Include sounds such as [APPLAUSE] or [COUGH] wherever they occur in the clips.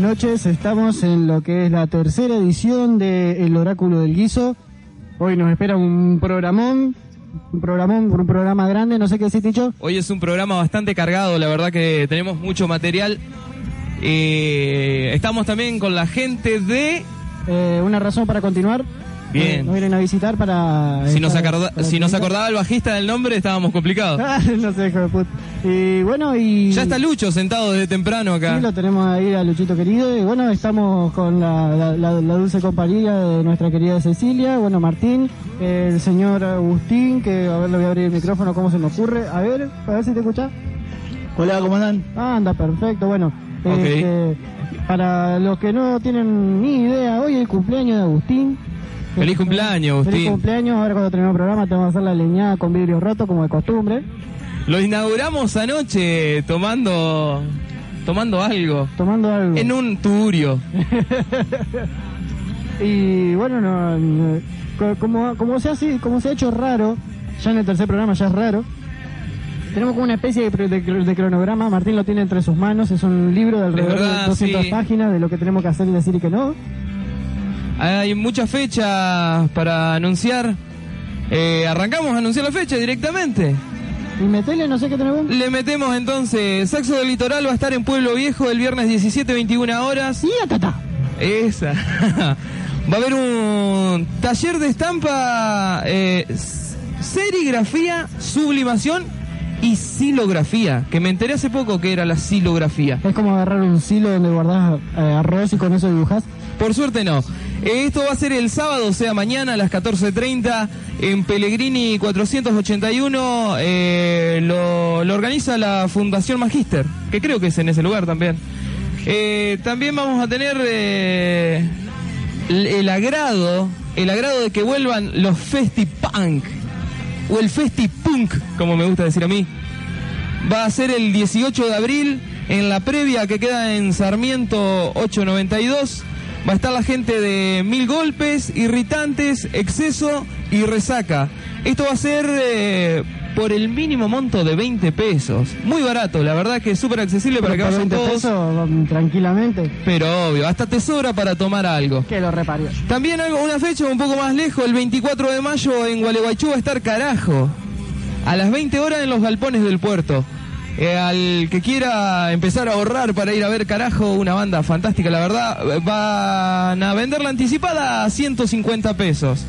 Noches, estamos en lo que es la tercera edición de El Oráculo del Guiso. Hoy nos espera un programón, un programón, un programa grande, no sé qué decís, Ticho. Hoy es un programa bastante cargado, la verdad que tenemos mucho material. Eh, estamos también con la gente de... Eh, una razón para continuar. Bien. Nos vienen a visitar para... Si nos, acorda- para si nos acordaba el bajista del nombre, estábamos complicados. [LAUGHS] Ah, no sé, hijo de puta. Y bueno, y... Ya está Lucho sentado desde temprano acá. Sí, lo tenemos ahí a Luchito querido. Y bueno, estamos con la, la- la- la dulce compañía de nuestra querida Cecilia. Bueno, Martín, el señor Agustín, que a ver, le voy a abrir el micrófono, ¿cómo se me ocurre? A ver, a ver si te escuchas. Hola, ¿cómo andan? Ah, anda, perfecto. Bueno, este, para los que no tienen ni idea, hoy es el cumpleaños de Agustín. Feliz cumpleaños, Feliz Agustín. cumpleaños. Ahora cuando terminemos el programa te vamos a hacer la leñada con vidrios rotos, como de costumbre. Lo inauguramos anoche tomando tomando algo Tomando algo. en un turio. [LAUGHS] Y bueno, no, no, co- como, como, se hace, como se ha hecho raro, ya en el tercer programa ya es raro, tenemos como una especie de, de de cronograma, Martín lo tiene entre sus manos, es un libro de alrededor verdad, de 200 sí. páginas de lo que tenemos que hacer y decir y que no. Hay muchas fechas para anunciar. Eh, arrancamos a anunciar la fecha directamente. Y metele, no sé qué tenemos. Le metemos entonces, Saxo del Litoral va a estar en Pueblo Viejo el viernes 17, 21 horas. Y atata. Esa. [LAUGHS] va a haber un taller de estampa, eh, serigrafía, sublimación y silografía, que me enteré hace poco que era la silografía. Es como agarrar un silo donde guardás eh, arroz y con eso dibujás. Por suerte no. Eh, Esto va a ser el sábado, o sea, mañana a las 14.30 en Pellegrini 481. eh, lo, organiza la Fundación Magister, que creo que es en ese lugar también. Eh, también vamos a tener el, el agrado, el agrado de que vuelvan los Festi-Punk, o el Festi-Punk, como me gusta decir a mí. Va a ser el 18 de abril en la previa que queda en Sarmiento 892. Va a estar la gente de Mil Golpes, Irritantes, Exceso y Resaca. Esto va a ser eh, por el mínimo monto de 20 pesos. Muy barato, la verdad que es súper accesible para que vayan 20 todos. pesos, mm, tranquilamente. Pero obvio, hasta te sobra para tomar algo. Que lo reparió. También algo, una fecha un poco más lejos, el 24 de mayo en Gualeguaychú va a estar Carajo. A las 20 horas en los galpones del puerto. Eh, al que quiera empezar a ahorrar para ir a ver Carajo, una banda fantástica, la verdad, van a venderla anticipada a 150 pesos.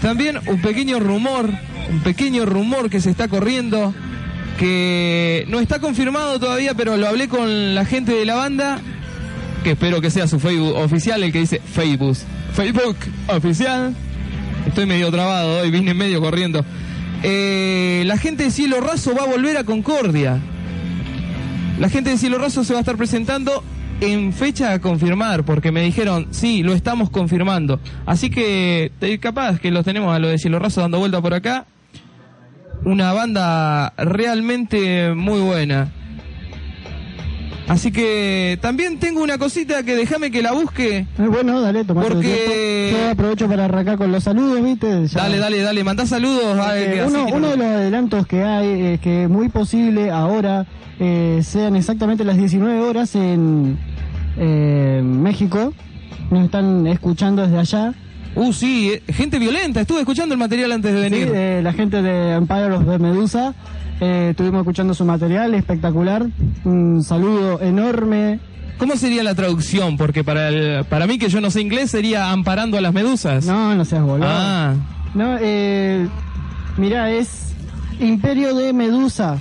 También un pequeño rumor, un pequeño rumor que se está corriendo, que no está confirmado todavía, pero lo hablé con la gente de la banda, que espero que sea su Facebook oficial, el que dice Facebook. Facebook oficial. Estoy medio trabado hoy, vine medio corriendo. Eh, la gente de Cielo Raso va a volver a Concordia. La gente de Cielo Raso se va a estar presentando en fecha a confirmar, porque me dijeron, sí, lo estamos confirmando. Así que capaz que los tenemos a lo de Cielo Raso dando vuelta por acá. Una banda realmente muy buena. Así que también tengo una cosita que déjame que la busque. Eh, bueno, dale, tomate Porque-. Yo aprovecho para arrancar con los saludos, ¿viste? Ya- Dale, dale, dale, mandá saludos. a- Eh, que así uno, uno de los adelantos que hay es que muy posible ahora eh, sean exactamente las 19 horas en eh, México. Nos están escuchando desde allá. Uh, sí, eh, gente violenta. Estuve escuchando el material antes de venir. la gente de Empire of the Medusa. Eh, estuvimos escuchando su material, espectacular. Un saludo enorme. ¿Cómo sería la traducción? Porque para, el- para mí que yo no sé inglés sería amparando a las medusas. No, no seas boludo. Ah, No, eh, mira, es Imperio de Medusa.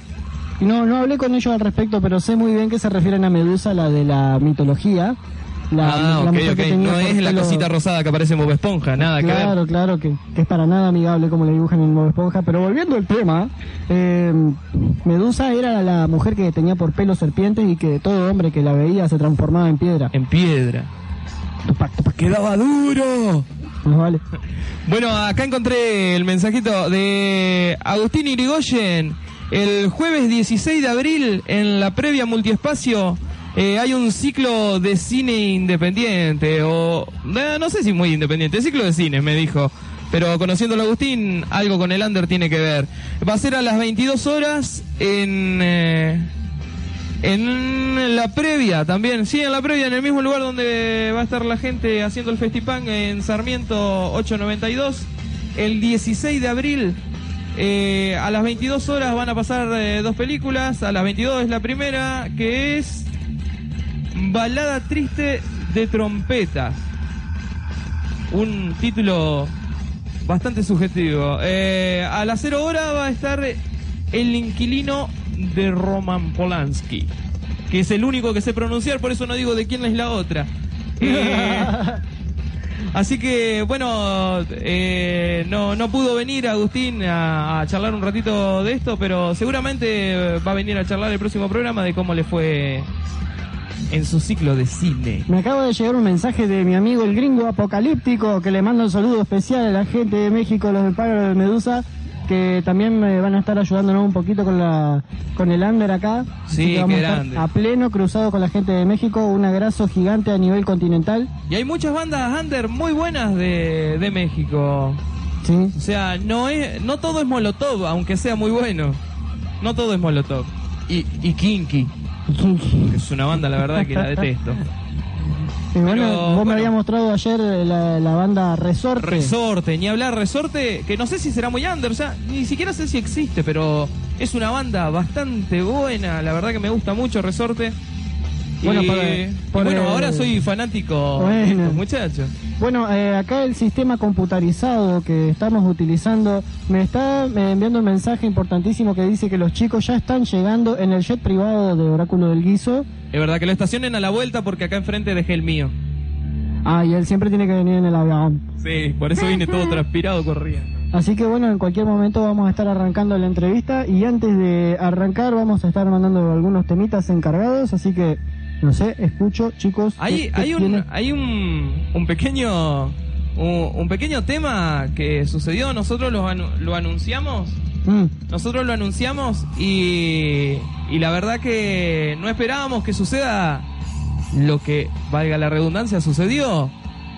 No, no hablé con ellos al respecto, pero sé muy bien que se refieren a Medusa, la de la mitología. La, ah la ok, ok. que No es la cosita rosada que aparece en Bob Esponja, nada que Claro, ver. claro, que, que es para nada amigable como le dibujan en Bob Esponja. Pero volviendo al tema, eh, Medusa era la mujer que tenía por pelo serpientes y que todo hombre que la veía se transformaba en piedra. En piedra. Tupac, tupac, ¡Quedaba duro! vale. Bueno, acá encontré el mensajito de Agustín Irigoyen. El jueves 16 de abril, en la previa multiespacio, eh, hay un ciclo de cine independiente, o eh, no sé si muy independiente, ciclo de cine, me dijo. Pero conociendo a Agustín, algo con el under tiene que ver. Va a ser a las 22 horas en, eh, En la previa también, sí, en la previa, en el mismo lugar donde va a estar la gente haciendo el Festipan, en Sarmiento 892, el 16 de abril, a las 22 horas van a pasar dos películas, a las 22 es la primera, que es Balada Triste de Trompeta. Un título bastante subjetivo. Eh, a las 0 horas va a estar El inquilino de Roman Polanski, que es el único que sé pronunciar, por eso no digo de quién es la otra. [LAUGHS] Eh, así que, bueno, eh, no, no pudo venir Agustín a, a charlar un ratito de esto, pero seguramente va a venir a charlar el próximo programa de cómo le fue en su ciclo de cine. Me acaba de llegar un mensaje de mi amigo el gringo apocalíptico que le manda un saludo especial a la gente de México, los del Pájaro de Medusa, que también me van a estar ayudándonos un poquito con la con el under acá. Sí, que vamos qué a estar. A pleno cruzado con la gente de México, un abrazo gigante a nivel continental. Y hay muchas bandas under muy buenas de, de México. Sí. O sea, no es, no todo es Molotov, aunque sea muy bueno. No todo es Molotov. Y, y Kinky, [LAUGHS] es una banda, la verdad, que la detesto. Y bueno, Pero, vos me habías mostrado ayer la, la banda Resorte. Resorte, ni hablar Resorte, que no sé si será muy under, o sea, ni siquiera sé si existe, pero es una banda bastante buena, la verdad que me gusta mucho Resorte. Bueno, y, por- y por bueno, el- ahora soy fanático Bueno. muchachos. Bueno, eh, acá el sistema computarizado que estamos utilizando me está eh, enviando un mensaje importantísimo que dice que los chicos ya están llegando en el jet privado de Oráculo del Guiso. Es verdad que lo estacionen a la vuelta porque acá enfrente dejé el mío. Ah, y él siempre tiene que venir en el avión. Sí, por eso vine todo transpirado corriendo. Así que bueno, en cualquier momento vamos a estar arrancando la entrevista y antes de arrancar vamos a estar mandando algunos temitas encargados, así que no sé, escucho chicos. Hay, ¿qué- qué hay un, hay un, un pequeño un, un pequeño tema que sucedió, nosotros lo, anu- lo anunciamos, Mm, nosotros lo anunciamos y, y la verdad que no esperábamos que suceda lo que, valga la redundancia, sucedió.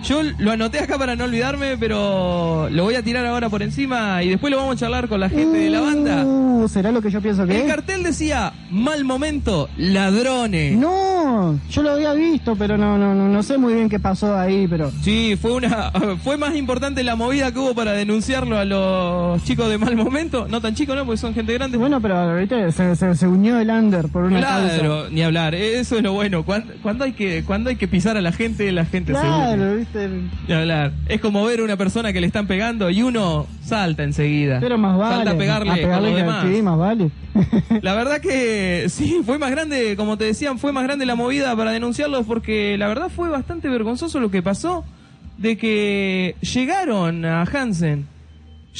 Yo lo anoté acá para no olvidarme, pero lo voy a tirar ahora por encima y después lo vamos a charlar con la gente de la banda. Uh, ¿Será lo que yo pienso que El es? cartel decía, mal momento, ladrones. No, yo lo había visto, pero no, no, no, no sé muy bien qué pasó ahí, pero... Sí, fue una [LAUGHS] fue más importante la movida que hubo para denunciarlo a los chicos de mal momento. No tan chicos, no, porque son gente grande. Bueno, pero ahorita se, se, se unió el under por una causa. claro, ni hablar. Eso es lo bueno. Cuando, cuando hay que cuando hay que pisar a la gente, la gente se une. Ni hablar. Es como ver a una persona que le están pegando y uno salta enseguida. Pero más vale. Salta a pegarle, a pegarle los que- demás. Sí, más vale. [LAUGHS] La verdad que sí, fue más grande, como te decían, fue más grande la movida para denunciarlos porque la verdad fue bastante vergonzoso lo que pasó de que llegaron a Hansen.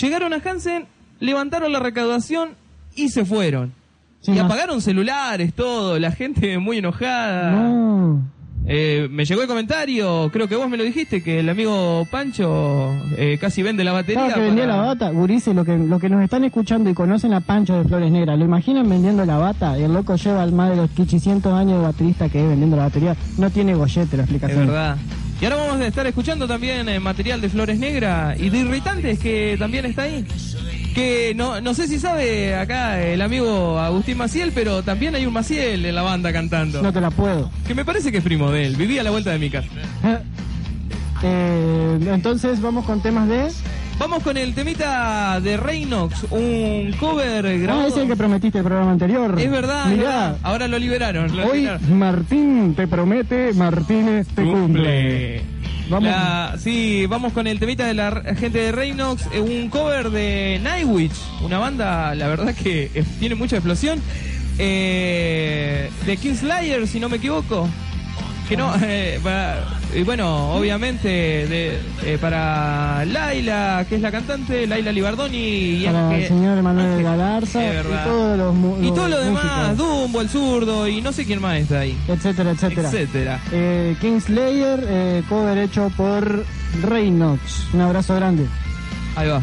Llegaron a Hansen, levantaron la recaudación y se fueron. Sí, y más- apagaron celulares, todo, la gente muy enojada. No. Eh, me llegó el comentario, creo que vos me lo dijiste, que el amigo Pancho eh, casi vende la batería. Claro que vendía para- la bata, Gurice, lo que, lo que nos están escuchando y conocen a Pancho de Flores Negras, ¿lo imaginan vendiendo la bata? Y el loco lleva más de los 800 años de baterista que es vendiendo la batería. No tiene gollete la Es explicación. verdad. Y ahora vamos a estar escuchando también eh, material de Flores Negras y de Irritantes, que también está ahí. Que no, no sé si sabe acá el amigo Agustín Maciel, pero también hay un Maciel en la banda cantando. No te la puedo. Que me parece que es primo de él. Vivía a la vuelta de mi casa. Eh, entonces vamos con temas de... Vamos con el temita de Reinox, un cover Ah, grabado. ese es el que prometiste el programa anterior. Es verdad, es Mirá, verdad. Ahora lo liberaron. lo hoy liberaron. Martín te promete, Martínez te cumple. Vamos. La- sí, vamos con el temita de la gente de Reinox, eh, un cover de Nightwish, una banda, la verdad que eh, tiene mucha explosión, eh, de Kingslayer, si no me equivoco. Que no, [LAUGHS] eh, para- y bueno, obviamente de, eh, para Laila, que es la cantante, Laila Libardoni y Para el señor Emanuel Ángel- Galarza y todos los, mu- Y los todo lo demás, músicos, Dumbo, el zurdo y no sé quién más está ahí, etcétera, etcétera. etcétera. Eh, Kingslayer, eh, cover hecho por Reinox. Un abrazo grande. Ahí va.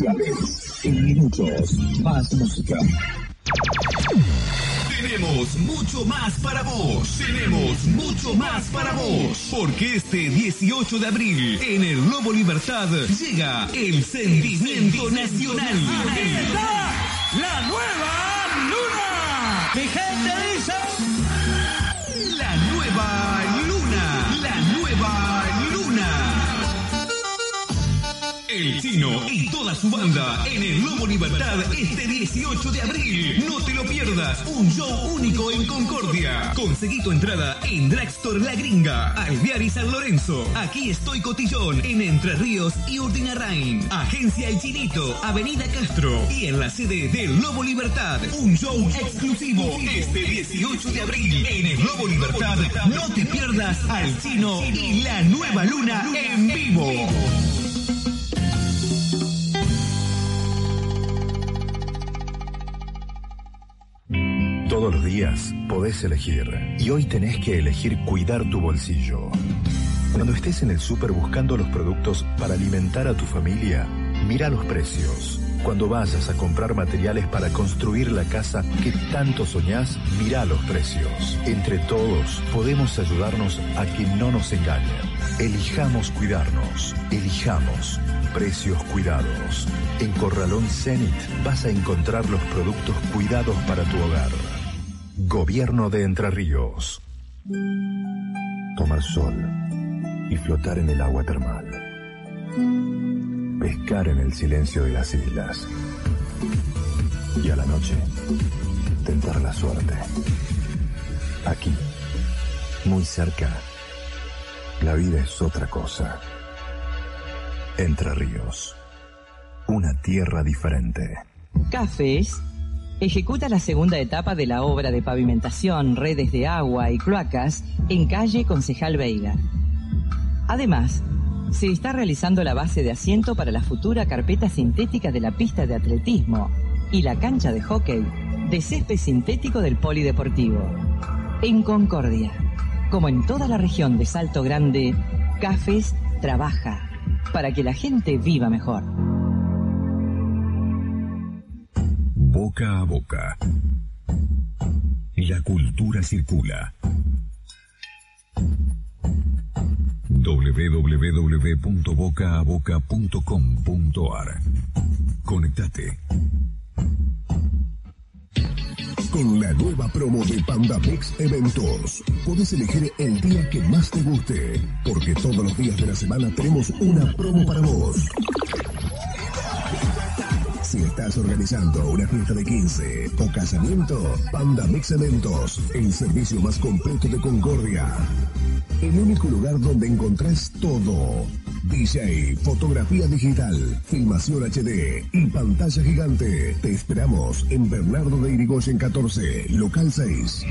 Comerciales. En minutos, más música. Tenemos mucho más para vos. Tenemos mucho más para vos. Porque este 18 de abril, en el Lobo Libertad, llega el sentimiento nacional. ¡La nueva luna! ¡Mi gente dice! El Chino y toda su banda en el Lobo Libertad este 18 de abril. No te lo pierdas. Un show único en Concordia. Conseguí tu entrada en Dragstore La Gringa, Alvear y San Lorenzo. Aquí estoy Cotillón en Entre Ríos y Urdinarrain. Agencia El Chinito, Avenida Castro. Y en la sede del Lobo Libertad. Un show exclusivo este 18 de abril en el Lobo Libertad. No te pierdas al Chino y la nueva luna en vivo. Días podés elegir y hoy tenés que elegir cuidar tu bolsillo. Cuando estés en el súper buscando los productos para alimentar a tu familia, mira los precios. Cuando vayas a comprar materiales para construir la casa que tanto soñás, mira los precios. Entre todos podemos ayudarnos a que no nos engañen. Elijamos cuidarnos. Elijamos precios cuidados. En Corralón Zenit vas a encontrar los productos cuidados para tu hogar. Gobierno de Entre Ríos. Tomar sol y flotar en el agua termal. Pescar en el silencio de las islas. Y a la noche, tentar la suerte. Aquí, muy cerca, la vida es otra cosa. Entre Ríos. Una tierra diferente. Cafés ejecuta la segunda etapa de la obra de pavimentación, redes de agua y cloacas en calle Concejal Veiga. Además, se está realizando la base de asiento para la futura carpeta sintética de la pista de atletismo y la cancha de hockey de césped sintético del polideportivo. En Concordia, como en toda la región de Salto Grande, Cafés trabaja para que la gente viva mejor. Boca a boca. La cultura circula. www.bocaaboca.com.ar Conectate. Con la nueva promo de Panda Mix Eventos, puedes elegir el día que más te guste, porque todos los días de la semana tenemos una promo para vos. Si estás organizando una fiesta de 15 o casamiento, Panda Mix Eventos, el servicio más completo de Concordia. El único lugar donde encontrás todo. DJ, fotografía digital, filmación HD y pantalla gigante. Te esperamos en Bernardo de Irigoyen 14, local 6.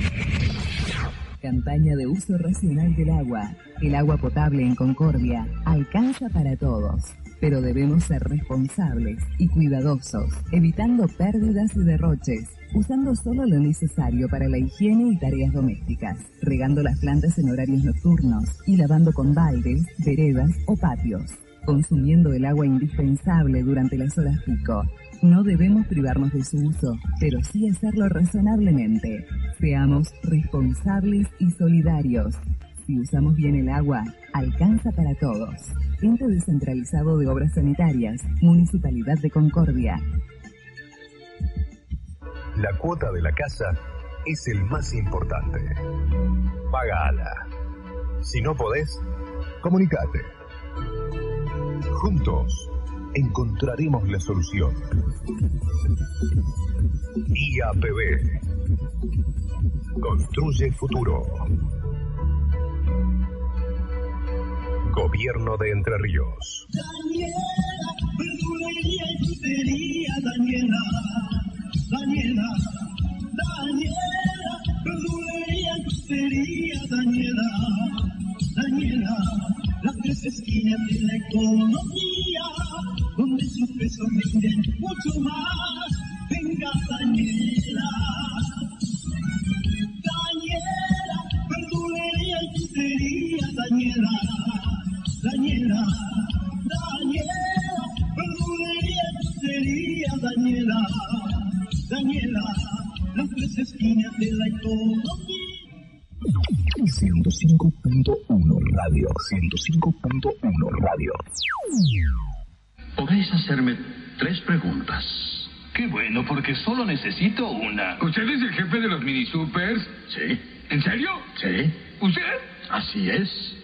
Campaña de uso racional del agua. El agua potable en Concordia alcanza para todos, pero debemos ser responsables y cuidadosos, evitando pérdidas y derroches, usando solo lo necesario para la higiene y tareas domésticas, regando las plantas en horarios nocturnos y lavando con baldes, veredas o patios, consumiendo el agua indispensable durante las horas pico no debemos privarnos de su uso, pero sí hacerlo razonablemente. Seamos responsables y solidarios. Si usamos bien el agua, alcanza para todos. Ente descentralizado de obras sanitarias, Municipalidad de Concordia. La cuota de la casa es el más importante. Pagala. Si no podés, comunicate. Juntos encontraremos la solución. IAPB. Construye futuro. Gobierno de Entre Ríos. Daniela, verdulería y Daniela, Daniela, Daniela, verdulería y frutería, Daniela, Daniela, las tres esquinas de la economía, donde sus pesos rinden mucho más, venga. Daniela, 105.1 Radio. 105.1 Radio. Podéis hacerme tres preguntas. Qué bueno, porque solo necesito una. ¿Usted es el jefe de los mini supers? Sí. ¿En serio? Sí. ¿Usted? Así es.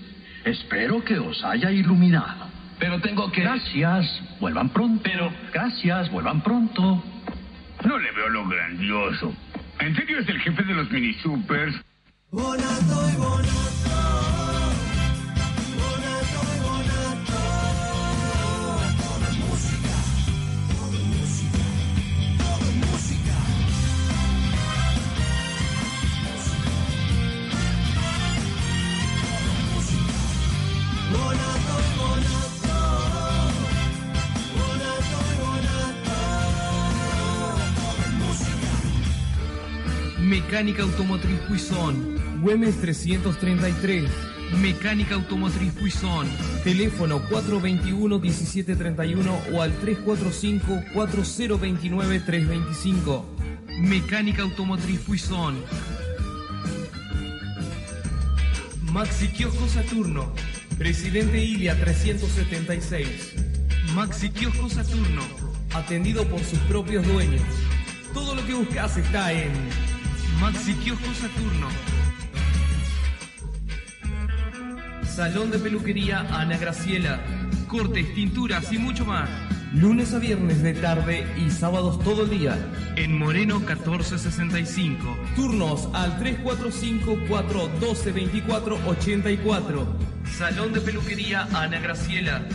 Espero que os haya iluminado. Pero tengo que. Gracias. Vuelvan pronto. Pero. Gracias. Vuelvan pronto. No le veo lo grandioso. ¿En serio es el jefe de los mini supers? Bonato y bonato, Mecánica Automotriz Puizón, Güemes 333. Mecánica Automotriz Puizón, teléfono 421-1731 o al 345-4029-325. Mecánica Automotriz Puizón. Maxi Kiosco Saturno, Presidente Ilia 376. Maxi Kiosco Saturno, atendido por sus propios dueños. Todo lo que buscas está en Maxi Kiosco Saturno. Salón de peluquería Ana Graciela. Cortes, tinturas y mucho más. Lunes a viernes de tarde y sábados todo el día. En Moreno 1465. Turnos al 345-412-2484. Salón de peluquería Ana Graciela.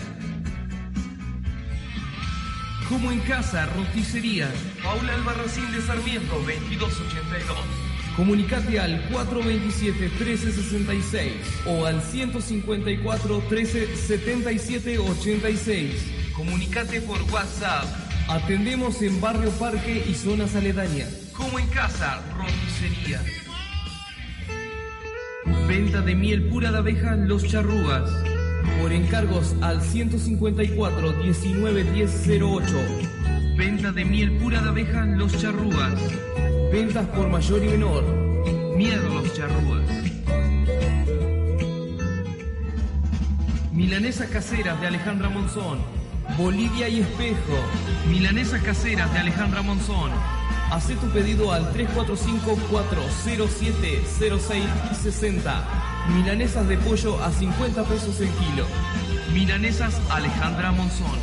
Como en casa, roticería. Paula Albarracín de Sarmiento, 2282. Comunicate al 427-1366 o al 154-1377-86. Comunicate por WhatsApp. Atendemos en Barrio Parque y zonas aledañas. Como en casa, roticería. Venta de miel pura de abeja Los Charrugas. Por encargos al 154 19 1008. Venta de miel pura de abeja Los Charrugas. Ventas por mayor y menor. Miedo Los Charrugas. Milanesas caseras de Alejandra Monzón. Bolivia y Espejo. Milanesas caseras de Alejandra Monzón. Hacé tu pedido al 345-407-0660. Milanesas de pollo a 50 pesos el kilo. Milanesas Alejandra Monzón.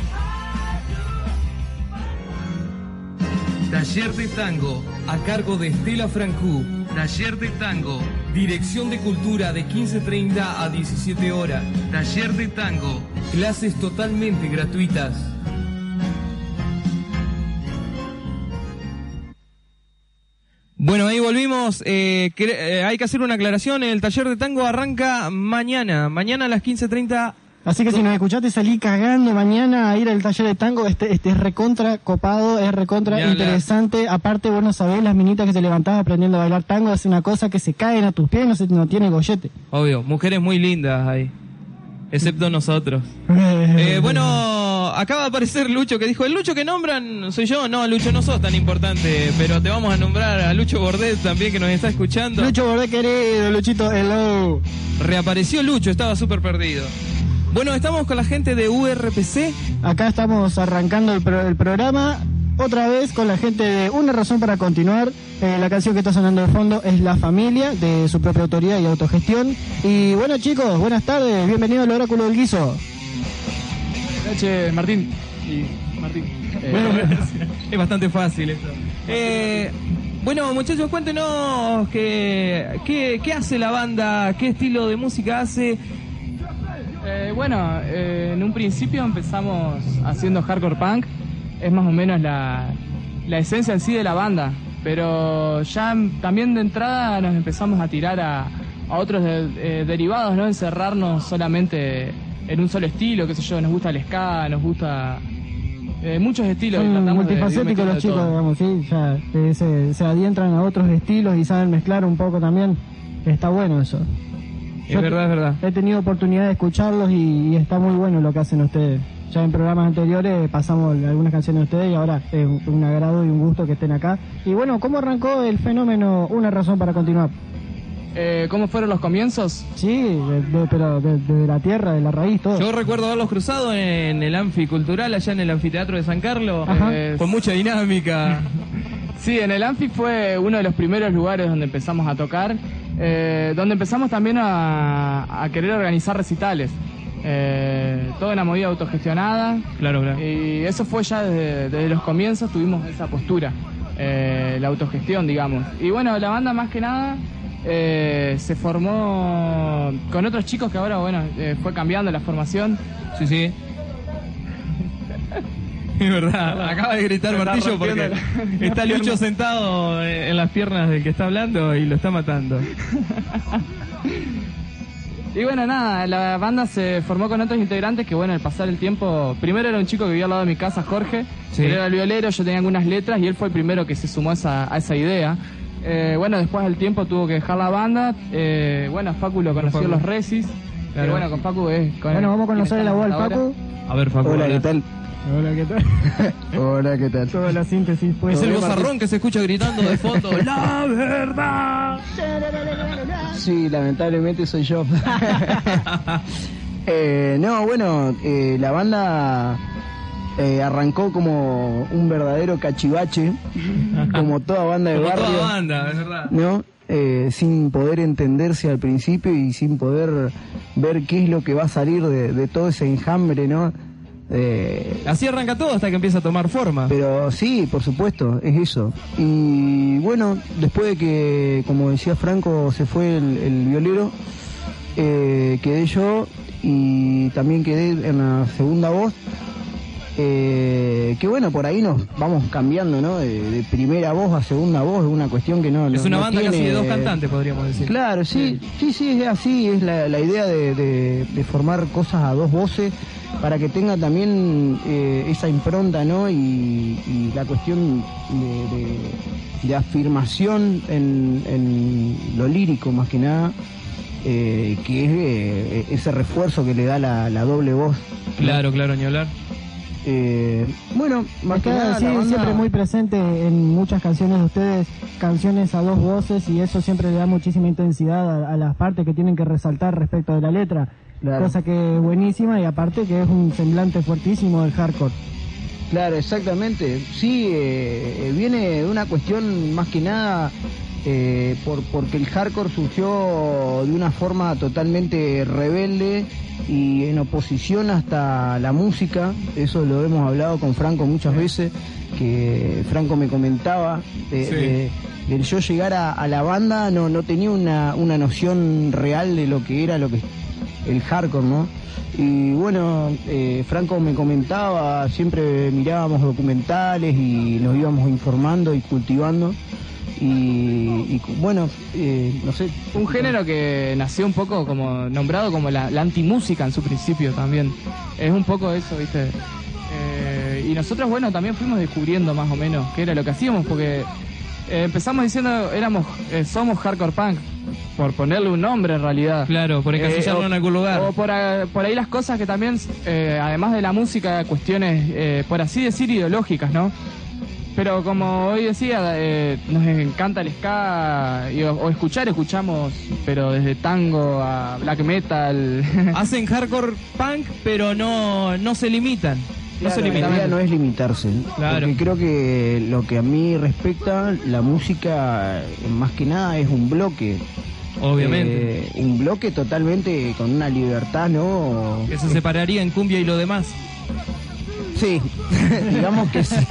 Taller de Tango, a cargo de Estela Francú. Taller de Tango, Dirección de Cultura de 15.30 a 17 horas. Taller de Tango, Clases totalmente gratuitas. Bueno, ahí volvimos. Eh, eh, hay que hacer una aclaración. El taller de tango arranca mañana. Mañana a las 15.30. Así que si nos escuchaste salí cagando mañana a ir al taller de tango, este, este es recontra copado, es recontra interesante. Aparte, vos no sabés las minitas que se levantaban aprendiendo a bailar tango, es una cosa que se caen a tus pies y no, se, no tiene gollete. Obvio, mujeres muy lindas ahí. Excepto nosotros. [LAUGHS] Eh, bueno, acaba de aparecer Lucho que dijo, el Lucho que nombran soy yo. No, Lucho, no sos tan importante, pero te vamos a nombrar a Lucho Bordet también que nos está escuchando. Lucho Bordé querido, Luchito, hello. Reapareció Lucho, estaba súper perdido. Bueno, estamos con la gente de URPC. Acá estamos arrancando el, pro- el programa. Otra vez con la gente de Una Razón para Continuar. Eh, la canción que está sonando de fondo es La Familia, de su propia autoría y autogestión. Y bueno chicos, buenas tardes, bienvenidos al Oráculo del Guiso. Martín. Y Martín. Eh, [LAUGHS] es bastante fácil esto. Eh, bueno, muchachos, cuéntenos qué, qué, qué hace la banda, qué estilo de música hace. eh, bueno, eh, en un principio empezamos haciendo hardcore punk. Es más o menos la, la esencia en sí de la banda. Pero ya también de entrada nos empezamos a tirar a, a otros de- eh, derivados, ¿no? Encerrarnos solamente en un solo estilo, qué sé yo, nos gusta el ska, nos gusta eh, muchos estilos. Son multifacéticos los chicos, todo. digamos, sí, ya eh, se, se adientran a otros estilos y saben mezclar un poco también. Está bueno eso. Es verdad, es verdad. He tenido oportunidad de escucharlos y, y está muy bueno lo que hacen ustedes. Ya en programas anteriores pasamos algunas canciones de ustedes y ahora es un, un agrado y un gusto que estén acá. Y bueno, ¿cómo arrancó el fenómeno Una Razón para Continuar? Eh, ¿Cómo fueron los comienzos? Sí, de- de- pero de- desde la tierra, de la raíz, todo. Yo recuerdo haberlos cruzado en el anficultural allá en el anfiteatro de San Carlos, Ajá. eh, con mucha dinámica. [LAUGHS] Sí, en el Anfi fue uno de los primeros lugares donde empezamos a tocar, eh, donde empezamos también a, a querer organizar recitales. Eh, toda una movida autogestionada. Claro, claro. Y eso fue ya desde, desde los comienzos, tuvimos esa postura, eh, la autogestión, digamos. Y bueno, la banda más que nada eh, se formó con otros chicos que ahora, bueno, eh, fue cambiando la formación. Sí, sí. [LAUGHS] Es verdad, acaba de gritar Martillo porque la- está [LAUGHS] Lucho sentado en las piernas del que está hablando y lo está matando. [LAUGHS] Y bueno, nada, la banda se formó con otros integrantes que, bueno, al pasar el tiempo, primero era un chico que vivía al lado de mi casa, Jorge, Sí. él era el violero, yo tenía algunas letras y él fue el primero que se sumó a esa, a esa idea. Eh, bueno, después del tiempo tuvo que dejar la banda, eh, bueno, Facu lo conoció Facu. los Resis, Claro. que bueno, con Facu es... Con Bueno, vamos a conocer la voz al. Paco. A ver, Facu. Hola, hola. ¿qué tal? Hola, ¿qué tal? [LAUGHS] Hola, ¿qué tal? Toda la síntesis. pues. Es el bozarrón que se escucha gritando de fondo. [LAUGHS] ¡La verdad! Sí, lamentablemente soy yo. [LAUGHS] Eh, no, bueno, eh, la banda eh, arrancó como un verdadero cachivache, como toda banda de Como barrio. toda banda, es verdad. ¿no? Eh, sin poder entenderse al principio y sin poder ver qué es lo que va a salir de, de todo ese enjambre, ¿no? Eh, Así arranca todo hasta que empieza a tomar forma. pero sí, por supuesto, es eso. Y bueno, después de que, como decía Franco, se fue el, el violero, eh, quedé yo y también quedé en la segunda voz. Eh, que bueno, por ahí nos vamos cambiando, ¿no? De, de primera voz a segunda voz, es una cuestión que no. Es una no banda casi de dos cantantes, podríamos decir. Claro, sí, sí, sí, es así, es la, la idea de, de- de formar cosas a dos voces para que tenga también eh, esa impronta, ¿no? Y, y la cuestión de, afirmación en, en lo lírico, más que nada, eh, que es eh, ese refuerzo que le da la, la doble voz. Claro, claro, ni hablar. Eh, bueno, más que nada, banda- siempre muy presente en muchas canciones de ustedes, canciones a dos voces y eso siempre le da muchísima intensidad a, a las partes que tienen que resaltar respecto de la letra. Claro. Cosa que es buenísima y aparte que es un semblante fuertísimo del hardcore. Claro, exactamente. Sí, eh, eh, viene de una cuestión más que nada eh, por, porque el hardcore surgió de una forma totalmente rebelde y en oposición hasta la música. Eso lo hemos hablado con Franco muchas veces, que Franco me comentaba. de- Sí. de- del yo llegar a, a la banda no, no tenía una, una noción real de lo que era lo que el hardcore, ¿no? Y bueno, eh, Franco me comentaba, siempre mirábamos documentales y nos íbamos informando y cultivando. Y, bueno, eh, no sé. Un género que nació un poco como nombrado como la, la antimúsica en su principio también. Es un poco eso, ¿viste? Eh, y nosotros, bueno, también fuimos descubriendo más o menos qué era lo que hacíamos, porque eh, empezamos diciendo, éramos, eh, somos hardcore punk, por ponerle un nombre en realidad. Claro, por encasillarlo Eh, en algún lugar. O por, por ahí las cosas que también, además de la música, cuestiones, eh, por así decir, ideológicas, ¿no? Pero como hoy decía, nos encanta el ska, y- o, o escuchar, escuchamos, pero desde tango a black metal. [LAUGHS] Hacen hardcore punk, pero no, no se limitan. No la idea no es limitarse, Claro. porque creo que lo que a mí respecta, la música eh, más que nada es un bloque. Obviamente. Eh, un bloque totalmente con una libertad, ¿no? Que se separaría en cumbia y lo demás. Sí, [LAUGHS] digamos que sí. [LAUGHS]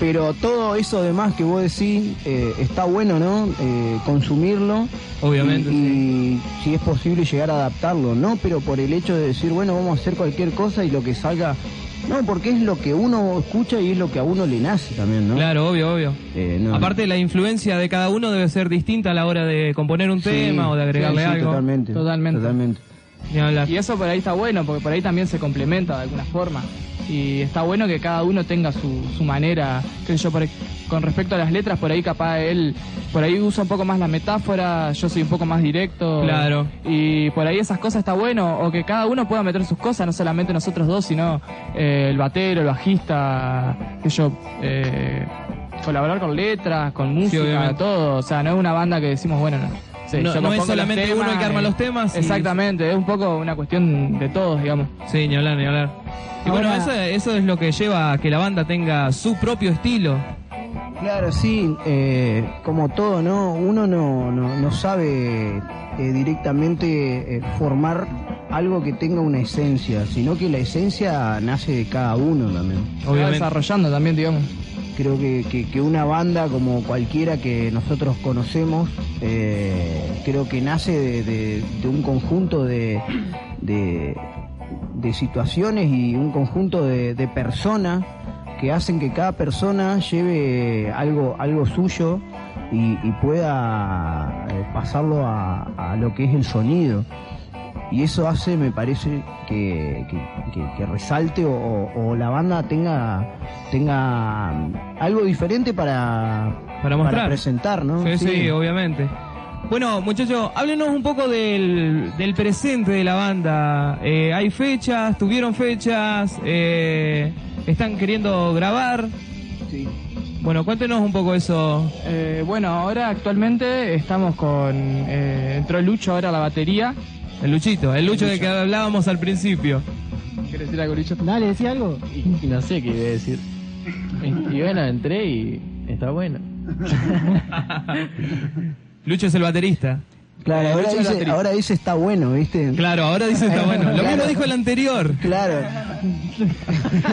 Pero todo eso demás que vos decís eh, está bueno, ¿no? Eh, consumirlo. Obviamente, Y, y si es posible llegar a adaptarlo, ¿no? Pero por el hecho de decir, bueno, vamos a hacer cualquier cosa y lo que salga. No, porque es lo que uno escucha y es lo que a uno le nace también, ¿no? Claro, obvio, obvio. Eh, no, Aparte, la influencia de cada uno debe ser distinta a la hora de componer un Sí, tema o de agregarle sí, sí, algo. Totalmente. Totalmente. Totalmente. Y eso por ahí está bueno, porque por ahí también se complementa de alguna forma. Y está bueno que cada uno tenga su, su manera, sé yo, por con respecto a las letras, por ahí capaz él, por ahí usa un poco más la metáfora, yo soy un poco más directo. Claro. Y por ahí esas cosas está bueno, o que cada uno pueda meter sus cosas, no solamente nosotros dos, sino eh, el batero, el bajista, sé yo, eh, colaborar con letras, con música, obviamente. todo. O sea, no es una banda que decimos, bueno, no. Sí, No- no es solamente temas, uno el que arma los temas y- Exactamente, es un poco una cuestión de todos, digamos. Sí, ni hablar, ni hablar. Y bueno, Ahora- eso, eso es lo que lleva a que la banda tenga su propio estilo. Claro, sí, eh, como todo, ¿no? Uno no, no, no sabe eh, directamente eh, formar algo que tenga una esencia, sino que la esencia nace de cada uno también. Se va desarrollando también, digamos. Creo que, que- una banda como cualquiera que nosotros conocemos, eh, creo que nace de, un conjunto de, de, situaciones y un conjunto de, personas que hacen que cada persona lleve algo, algo suyo y, pueda eh, pasarlo a lo que es el sonido. Y eso hace, me parece, que, que- que- que resalte o, o- la banda tenga, tenga algo diferente para, Para mostrar. presentar, ¿no? Sí, sí, obviamente. Bueno, muchachos, háblenos un poco del, del presente de la banda. Eh, ¿Hay fechas? ¿Tuvieron fechas? Eh, ¿Están queriendo grabar? Sí. Bueno, cuéntenos un poco eso. Eh, bueno, ahora actualmente estamos con. Eh, entró Lucho ahora a la batería. El Luchito, el Lucho del que hablábamos al principio. ¿Quieres decir algo, Lucho? Dale, decía algo. Y no sé qué iba a decir. Y, y bueno, entré y está bueno. [LAUGHS] Lucho es el baterista. Claro, ahora Lucho dice, ahora dice está bueno, ¿viste? Claro, ahora dice está [LAUGHS] bueno. Lo mismo dijo el anterior. Claro.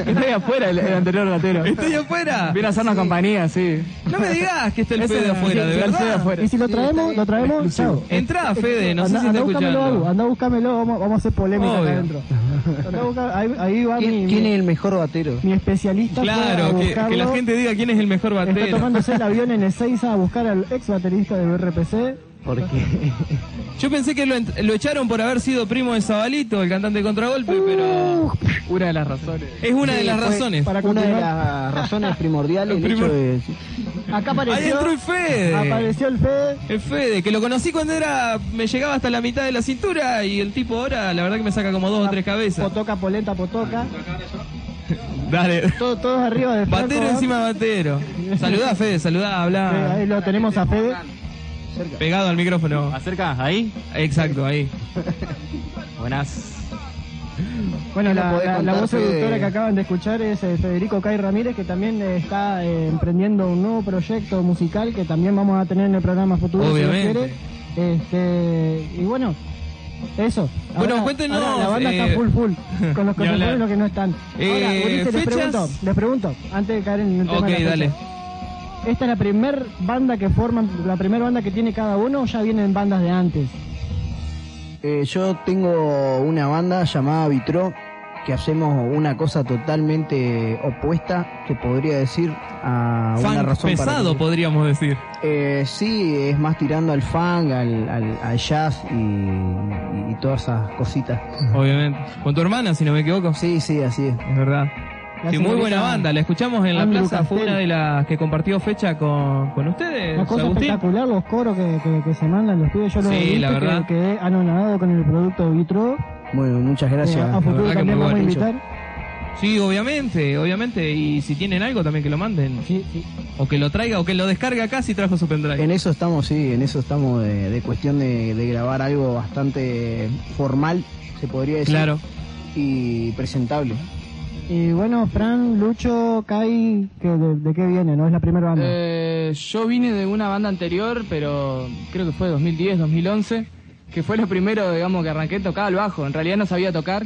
Estoy afuera, el, el anterior batero. Estoy afuera. Viene a hacernos compañía, sí. No me digas que está el Ese Fede era- afuera, sí, de el Fede verdad. afuera. Y si lo traemos, lo traemos, chao. Entrá, Fede, no sé Anda- si anda está escuchando. anda a búscamelo, vamos, vamos a hacer polémica acá adentro. Ahí, ahí va ¿Quién, mi, quién es el mejor batero? mi especialista. Claro, que, la gente diga quién es el mejor Está batero. tomándose el avión en Ezeiza a buscar al ex baterista de BRPC. Porque Yo pensé que lo, echaron por haber sido primo de Zabalito, el cantante de contragolpe, pero Una de las razones. es una de las razones. Para una de las razones primordiales el Primor- hecho de Acá Ahí apareció, entró el Fede. apareció el Fede. El Fede, que lo conocí cuando era me llegaba hasta la mitad de la cintura y el tipo ahora la verdad que me saca como dos o tres cabezas. Potoca, polenta, potoca. Dale. Todos, todos arriba de Franco. Batero encima de batero. Saludá, Fede, saludá, habla. Ahí lo tenemos a Fede. Pegado al micrófono. ¿Acerca? ¿Ahí? Exacto, ahí. Buenas. Bueno, ¿Qué la, la- voz seductora que acaban de escuchar es eh, Federico Cay Ramírez, que también eh, está eh, emprendiendo un nuevo proyecto musical que también vamos a tener en el programa futuro. si Obviamente. quiere. Este, y bueno, eso. Bueno, cuéntenos, ahora la banda eh, está full full, con los [LAUGHS] y los que no están. Ahora, Eh, Ulises, les pregunto, les pregunto, antes de caer en el tema Ok, de la fecha. ¿Esta es la primer banda que forman, la primera banda que tiene cada uno o ya vienen bandas de antes? Eh, yo tengo una banda llamada Vitro que hacemos una cosa totalmente opuesta, que podría decir a una Funk razón para pesado, que- podríamos decir. Eh, sí, es más tirando al funk, al, al- al jazz y, y- y todas esas cositas. Obviamente. Con tu hermana, si no me equivoco. Sí, sí, así es. Es verdad. Sí, muy buena banda, la escuchamos en la Andrew plaza, fue Castel. una de las que compartió fecha con, con ustedes, Una cosa Agustín. espectacular, los coros que, que, que se mandan los pibes. Yo lo Sí, visto, la verdad. que quedé anonadado con el producto Vitro. Bueno, muchas gracias. Eh, a futuro que también muy vamos a invitar. Sí, obviamente, obviamente, y si tienen algo también que lo manden. Sí, sí. O que lo traiga, o que lo descargue acá si trajo su pendrive. En eso estamos, sí, en eso estamos de, de cuestión de, de grabar algo bastante formal, se podría decir. Claro. Y presentable. Y bueno, Fran, Lucho, Kai, que de, de qué viene? ¿No es la primera banda? Eh, yo vine de una banda anterior, pero creo que fue 2010, 2011, que fue lo primero, digamos, que arranqué, tocaba el bajo. En realidad no sabía tocar.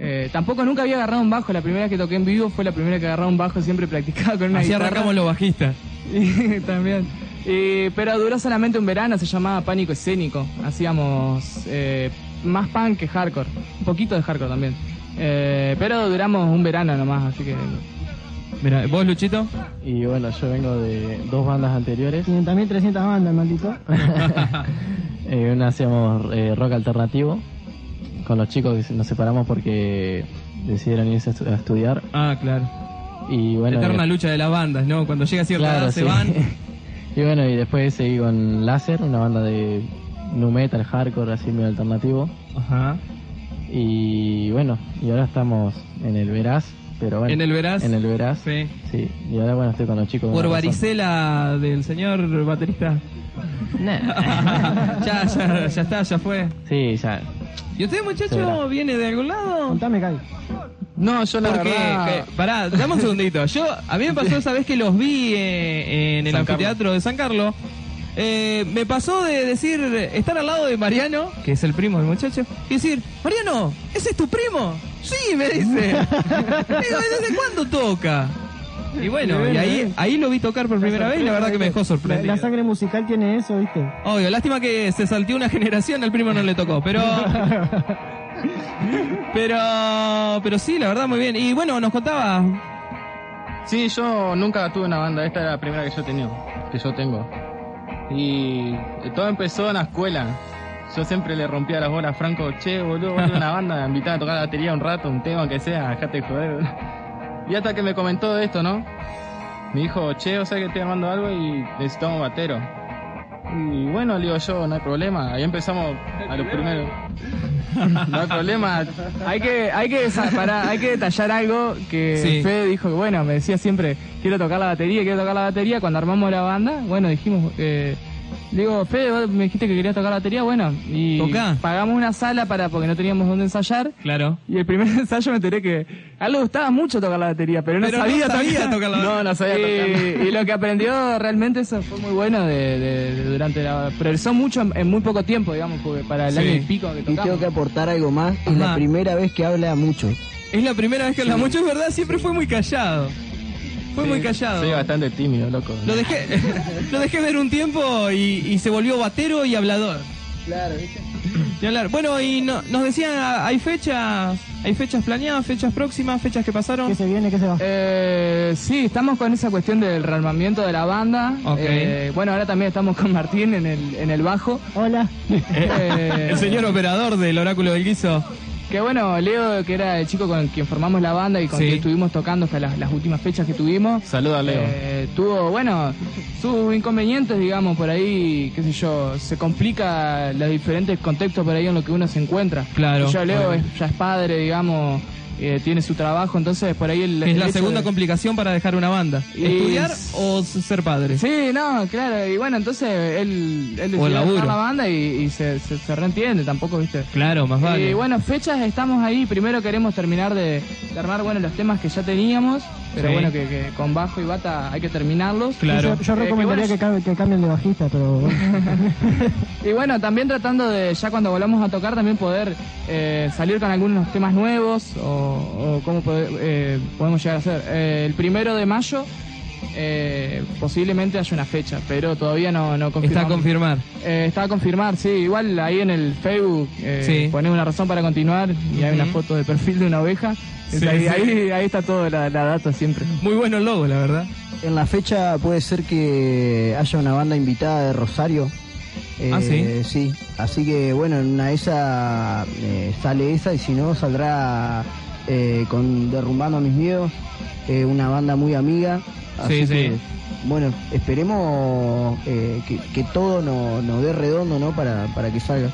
Eh, tampoco nunca había agarrado un bajo. La primera vez que toqué en vivo fue la primera que agarraba un bajo, siempre practicaba con una Así guitarra. arrancamos los bajistas. [LAUGHS] Y también. Y- pero duró solamente un verano, se llamaba Pánico Escénico. Hacíamos eh, más punk que hardcore. Un poquito de hardcore también. Eh, pero duramos un verano nomás, así que... Mira, ¿vos, Luchito? Y bueno, yo vengo de dos bandas anteriores. 500.300 bandas, maldito. [LAUGHS] Eh, una hacíamos eh, rock alternativo. Con los chicos nos separamos porque decidieron irse a estu- a estudiar. Ah, claro. Y bueno, Eterna eh, lucha de las bandas, ¿no? Cuando llega cierta claro, edad se van. [LAUGHS] y bueno, y después seguí con Láser, una banda de nu metal, hardcore, así medio alternativo. Ajá. Y bueno, y ahora estamos en el Veraz, pero bueno. ¿En el Veraz? En el Veraz. Sí. Sí, y ahora bueno, estoy con los chicos. Por razón. varicela del señor baterista. [LAUGHS] ya, ya, ya está, ya fue. Sí, ya. ¿Y usted, muchacho, viene de algún lado? Contame, Kai. No, yo la Porque, verdad... que- pará, dame un segundito. Yo, a mí me pasó esa vez que los vi eh, en el San anfiteatro de San Carlos. Eh, me pasó de decir, estar al lado de Mariano, que es el primo del muchacho, y decir, Mariano, ¿ese es tu primo? Sí, me dice. [LAUGHS] Digo, ¿desde cuándo toca? Y bueno, y ahí, ahí lo vi tocar por primera vez y la verdad que me dejó La, sorprendido. la sangre musical tiene eso, ¿viste? Obvio, lástima que se salteó una generación, al primo no le tocó, pero... [LAUGHS] Pero, pero sí, la verdad muy bien. Y bueno, nos contaba, Sí, yo nunca tuve una banda, esta era la primera que yo tenía, que yo tengo. Y eh, todo empezó en la escuela. Yo siempre le rompía las bolas a Franco, che, boludo, tenés una banda, me invitaba a tocar la batería un rato, un tema que sea, dejate de joder. [LAUGHS] Y hasta que me comentó esto, ¿no? Me dijo, che, o sea que estoy armando algo y necesitamos batero. Y bueno, le digo yo, no hay problema. Ahí empezamos a lo primero. [LAUGHS] No hay problema. Hay que, hay que, pará, hay que detallar algo que Sí. Fede dijo que bueno, me decía siempre, quiero tocar la batería, quiero tocar la batería. Cuando armamos la banda, bueno, dijimos, eh, le digo, Fede, vos me dijiste que querías tocar la batería, bueno, y Tocá. pagamos una sala para, porque no teníamos dónde ensayar. claro. Y el primer [LAUGHS] ensayo me enteré que a él le gustaba mucho tocar la batería, pero no Pero no sabía, sabía tocar la [LAUGHS] No, no sabía y, y lo que aprendió realmente eso fue muy bueno de, de- de durante la... Progresó mucho en, en muy poco tiempo, digamos, porque para el Sí. año y pico que Y tengo tocamos. que aportar algo más, es Ajá. la primera vez que habla mucho. Es la primera vez que habla mucho, es verdad, siempre fue muy callado. Fue Sí, muy callado. Soy bastante tímido, loco. Lo dejé, [LAUGHS] lo dejé ver un tiempo y, y se volvió batero y hablador. Claro, ¿viste? Ni hablar. Bueno, y no- nos decían, hay fechas, hay fechas planeadas, fechas próximas, fechas que pasaron. ¿Qué se viene? ¿Qué se va? Eh, sí, estamos con esa cuestión del rearmamiento de la banda. Ok. Eh, bueno, ahora también estamos con Martín en el, en el bajo. Hola. [LAUGHS] Eh, El señor operador del oráculo del guiso. Que bueno, Leo, que era el chico con quien formamos la banda y con Sí. quien estuvimos tocando hasta las, las últimas fechas que tuvimos. Saluda a Leo. Eh, tuvo, bueno, sus inconvenientes, digamos, por ahí, qué sé yo, se complica los diferentes contextos por ahí en lo que uno se encuentra. Claro. Y ya Leo Bueno. es- ya es padre, digamos, eh, tiene su trabajo, entonces por ahí el, Es el la segunda de- complicación para dejar una banda. Y- ¿Estudiar o ser padre? Sí, no, claro, y bueno, entonces él, él decidió dejar la banda y, y se, se, se reentiende, tampoco, viste. Claro, más vale. Y bueno, fechas estamos ahí. Primero queremos terminar de, de armar bueno los temas que ya teníamos, pero Sí. bueno, que, que con bajo y bata hay que terminarlos. Claro. Yo, yo Eh, que recomendaría bueno, que, cam- que cambien de bajista, pero. [LAUGHS] Y bueno, también tratando de, ya cuando volvamos a tocar, también poder eh, salir con algunos temas nuevos o, o cómo eh, podemos llegar a hacer. Eh, el primero de mayo eh, posiblemente haya una fecha, pero todavía no, no confirmamos. Está a confirmar. Eh, está a confirmar, sí. Igual ahí en el Facebook eh, Sí. pones una razón para continuar y hay una foto de perfil de una oveja. Sí, ahí, sí. ahí, ahí está toda la, la data siempre. Muy bueno el logo, la verdad. En la fecha puede ser que haya una banda invitada de Rosario. Ah, ¿sí? Sí, así que bueno, en una de esas eh, sale esa y si no saldrá eh, con Derrumbando mis miedos, eh, una banda muy amiga. Así Sí, sí. que, bueno, esperemos eh, que, que todo nos no dé redondo, ¿no? Para, para que salga.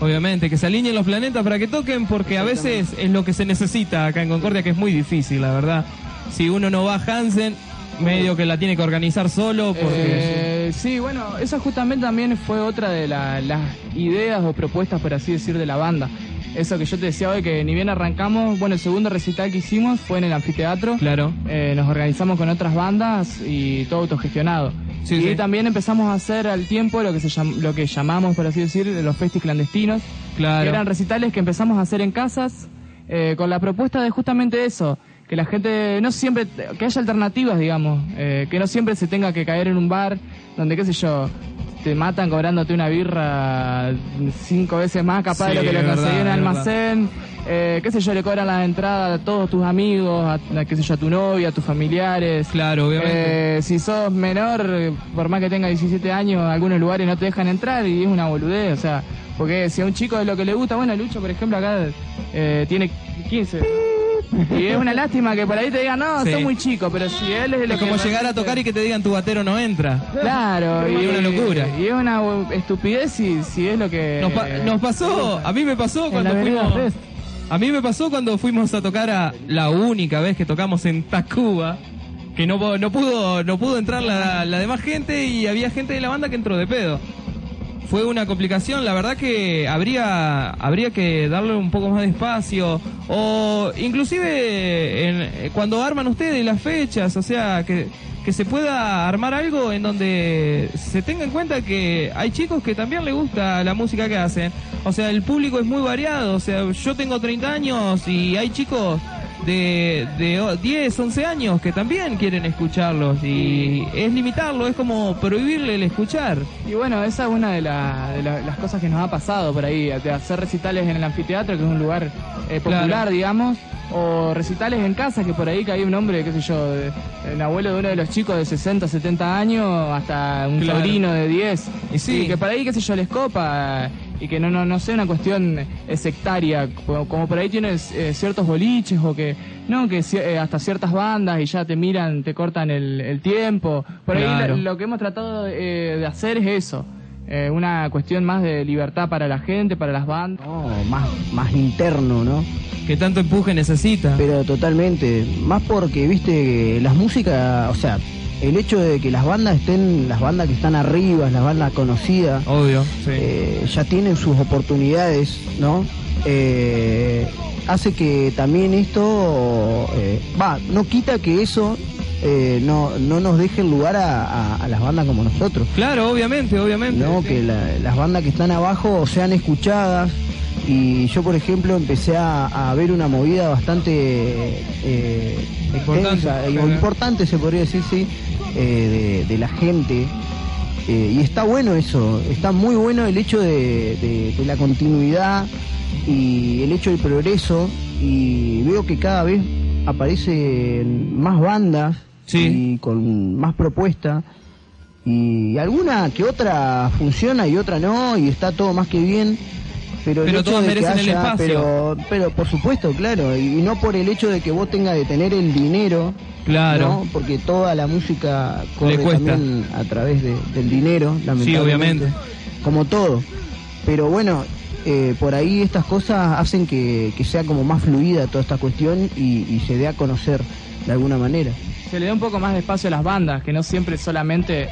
Obviamente, que se alineen los planetas para que toquen, porque a veces es lo que se necesita acá en Concordia, que es muy difícil, la verdad. Si uno no va a Hansen, medio que la tiene que organizar solo, porque... Eh, sí, bueno, esa justamente también fue otra de la- las ideas o propuestas, por así decir, de la banda. Eso que yo te decía hoy, que ni bien arrancamos, bueno, el segundo recital que hicimos fue en el anfiteatro. Claro. Eh, nos organizamos con otras bandas y todo autogestionado. Sí, y sí. también empezamos a hacer al tiempo lo que se llam- lo que llamamos, por así decir, los festis clandestinos. Claro. Que eran recitales que empezamos a hacer en casas eh, con la propuesta de justamente eso, que la gente no siempre, que haya alternativas, digamos, eh, que no siempre se tenga que caer en un bar donde, qué sé yo, te matan cobrándote una birra cinco veces más capaz de lo que le conseguí en es almacén, eh, qué sé yo, le cobran la entrada a todos tus amigos, a, a, qué sé yo, a tu novia, a tus familiares. Claro, obviamente. Eh, si sos menor, por más que tenga 17 años, algunos lugares no te dejan entrar y es una boludez, o sea, porque si a un chico es lo que le gusta, bueno, Lucho, por ejemplo, acá eh, tiene 15. Y es una lástima que por ahí te digan, no, Sí. sos muy chico, pero si él es de lo Es como llegar a tocar y que te digan tu batero no entra. Claro, Es una locura. Y es una estupidez si, si es lo que... Nos, pa- nos pasó, a mí me pasó cuando fuimos. A mí me pasó cuando fuimos a tocar a la única vez que tocamos en Tacuba, que no, no pudo no pudo entrar la, la demás gente y había gente de la banda que entró de pedo. Fue una complicación, la verdad que habría habría que darle un poco más de espacio o inclusive en- eh, cuando arman ustedes las fechas, o sea, que que se pueda armar algo en donde se tenga en cuenta que hay chicos que también les gusta la música que hacen. O sea, el público es muy variado. O sea, yo tengo 30 años y hay chicos de, de o- 10, 11 años que también quieren escucharlos. Y es limitarlo, es como prohibirle el escuchar. Y bueno, esa es una de, la- de la- las cosas que nos ha pasado por ahí, de hacer recitales en el anfiteatro, que es un lugar eh, popular, Claro. digamos, o recitales en casa, que por ahí que hay un hombre, qué sé yo, de- el abuelo de uno de los chicos de 60, 70 años, hasta un Claro. sobrino de 10, Y sí. que por ahí, qué sé yo, les copa, y que no, no, no sea una cuestión eh, sectaria, como, como por ahí tienes eh, ciertos boliches, o que, no, que eh, hasta ciertas bandas y ya te miran, te cortan el, el tiempo, por ahí Claro. lo que hemos tratado eh, de hacer es eso. eh, una cuestión más de libertad para la gente, para las bandas. más, más interno, ¿no? Que tanto empuje necesita. Pero totalmente, más porque, viste, las músicas, o sea, el hecho de que las bandas estén, las bandas que están arriba, las bandas conocidas, Obvio, eh, ya tienen sus oportunidades, ¿no? Eh, hace que también esto, eh, va, no quita que eso eh, no, no nos deje lugar a, a- a las bandas como nosotros. Claro, obviamente, obviamente. No, sí. que la- las bandas que están abajo sean escuchadas. Y yo, por ejemplo, empecé a, a ver una movida bastante eh, Importante, extensa, sí. importante se podría decir, sí, eh, de, de la gente. Eh, y está bueno eso, está muy bueno el hecho de, de- de la continuidad y el hecho del progreso. Y veo que cada vez aparecen más bandas y con más propuestas. Y alguna que otra funciona y otra no, y está todo más que bien. Pero, el Pero hecho todas de que merecen el espacio. Pero, pero por supuesto, claro, y, y no por el hecho de que vos tengas de tener el dinero, Claro. ¿no? porque toda la música corre cuesta. también a través de- del dinero, lamentablemente. obviamente. Como todo. Pero bueno, eh, por ahí estas cosas hacen que, que sea como más fluida toda esta cuestión y, y se dé a conocer de alguna manera. Se le da un poco más de espacio a las bandas, que no siempre solamente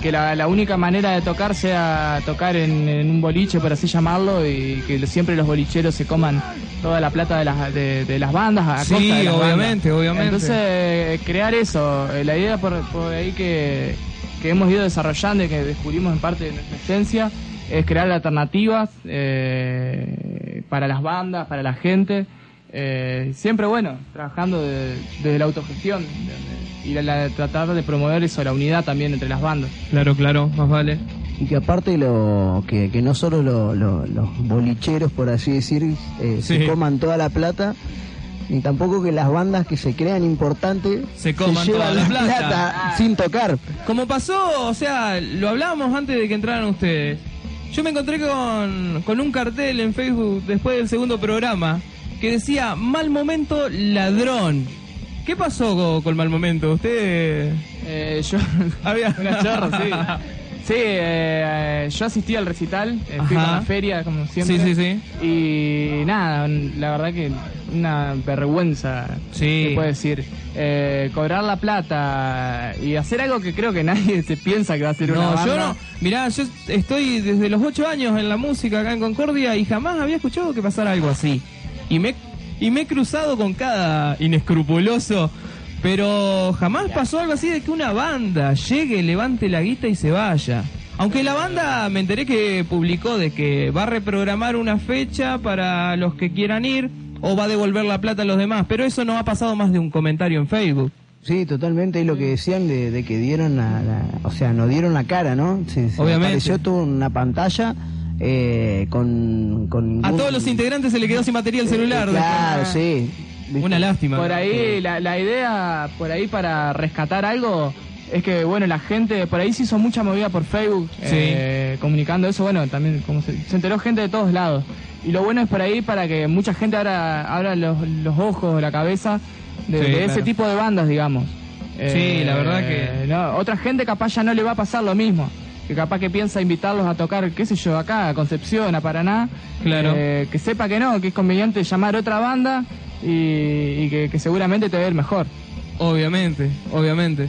que la, la única manera de tocar sea tocar en, en un boliche, por así llamarlo, y que siempre los bolicheros se coman toda la plata de las, de, de las bandas a Sí, costa de las obviamente, bandas. obviamente. Entonces, crear eso, eh, la idea por, por ahí que, que hemos ido desarrollando y que descubrimos en parte de nuestra esencia, es crear alternativas eh, para las bandas, para la gente, Eh, siempre bueno, trabajando de- desde la autogestión de- de- y la, la- tratar de promover eso, la unidad también entre las bandas. Claro, claro, más vale. Y que aparte lo que, que no solo lo- lo- los bolicheros, por así decir, eh, Sí. se coman toda la plata, ni tampoco que las bandas que se crean importantes Se coman llevan toda la plata. sin tocar. Como pasó, o sea, lo hablábamos antes de que entraran ustedes. Yo me encontré con, con un cartel en Facebook después del segundo programa que decía mal momento ladrón. ¿Qué pasó con, con mal momento? Usted Eh, yo, [LAUGHS] había [LAUGHS] Una chorra, sí. Sí, eh, yo asistí al recital, eh, fui con la feria, como siempre. Sí, sí, sí. Y nada, la verdad que una vergüenza, Sí. se puede decir. Eh, cobrar la plata y hacer algo que creo que nadie se piensa que va a ser una No, banda. yo no. Mirá, yo estoy desde los ocho años en la música acá en Concordia y jamás había escuchado que pasara algo así. Y me, y me he cruzado con cada inescrupuloso, pero jamás pasó algo así de que una banda llegue, levante la guita y se vaya. Aunque la banda me enteré que publicó de que va a reprogramar una fecha para los que quieran ir o va a devolver la plata a los demás, pero eso no ha pasado más de un comentario en Facebook. Sí, totalmente, es lo que decían de, de que dieron la, la- o sea, no dieron la cara, ¿no? Se, se Obviamente. apareció toda una pantalla eh, con, con A todos los integrantes se le quedó sin batería el celular. Eh, Claro, después. sí. Una lástima. Por ahí, la, la idea, por ahí para rescatar algo, es que, bueno, la gente, por ahí se hizo mucha movida por Facebook, Sí. eh, comunicando eso, bueno, también como se, se enteró gente de todos lados. Y lo bueno es por ahí para que mucha gente abra, abra los, los ojos, la cabeza de, Sí, de ese claro. tipo de bandas, digamos. Sí, la verdad que- no, otra gente capaz ya no le va a pasar lo mismo. Que capaz que piensa invitarlos a tocar, qué sé yo, acá, a Concepción, a Paraná. Claro. Eh, que sepa que no, que es conveniente llamar otra banda y, y que, que seguramente te va a ir mejor. Obviamente, obviamente.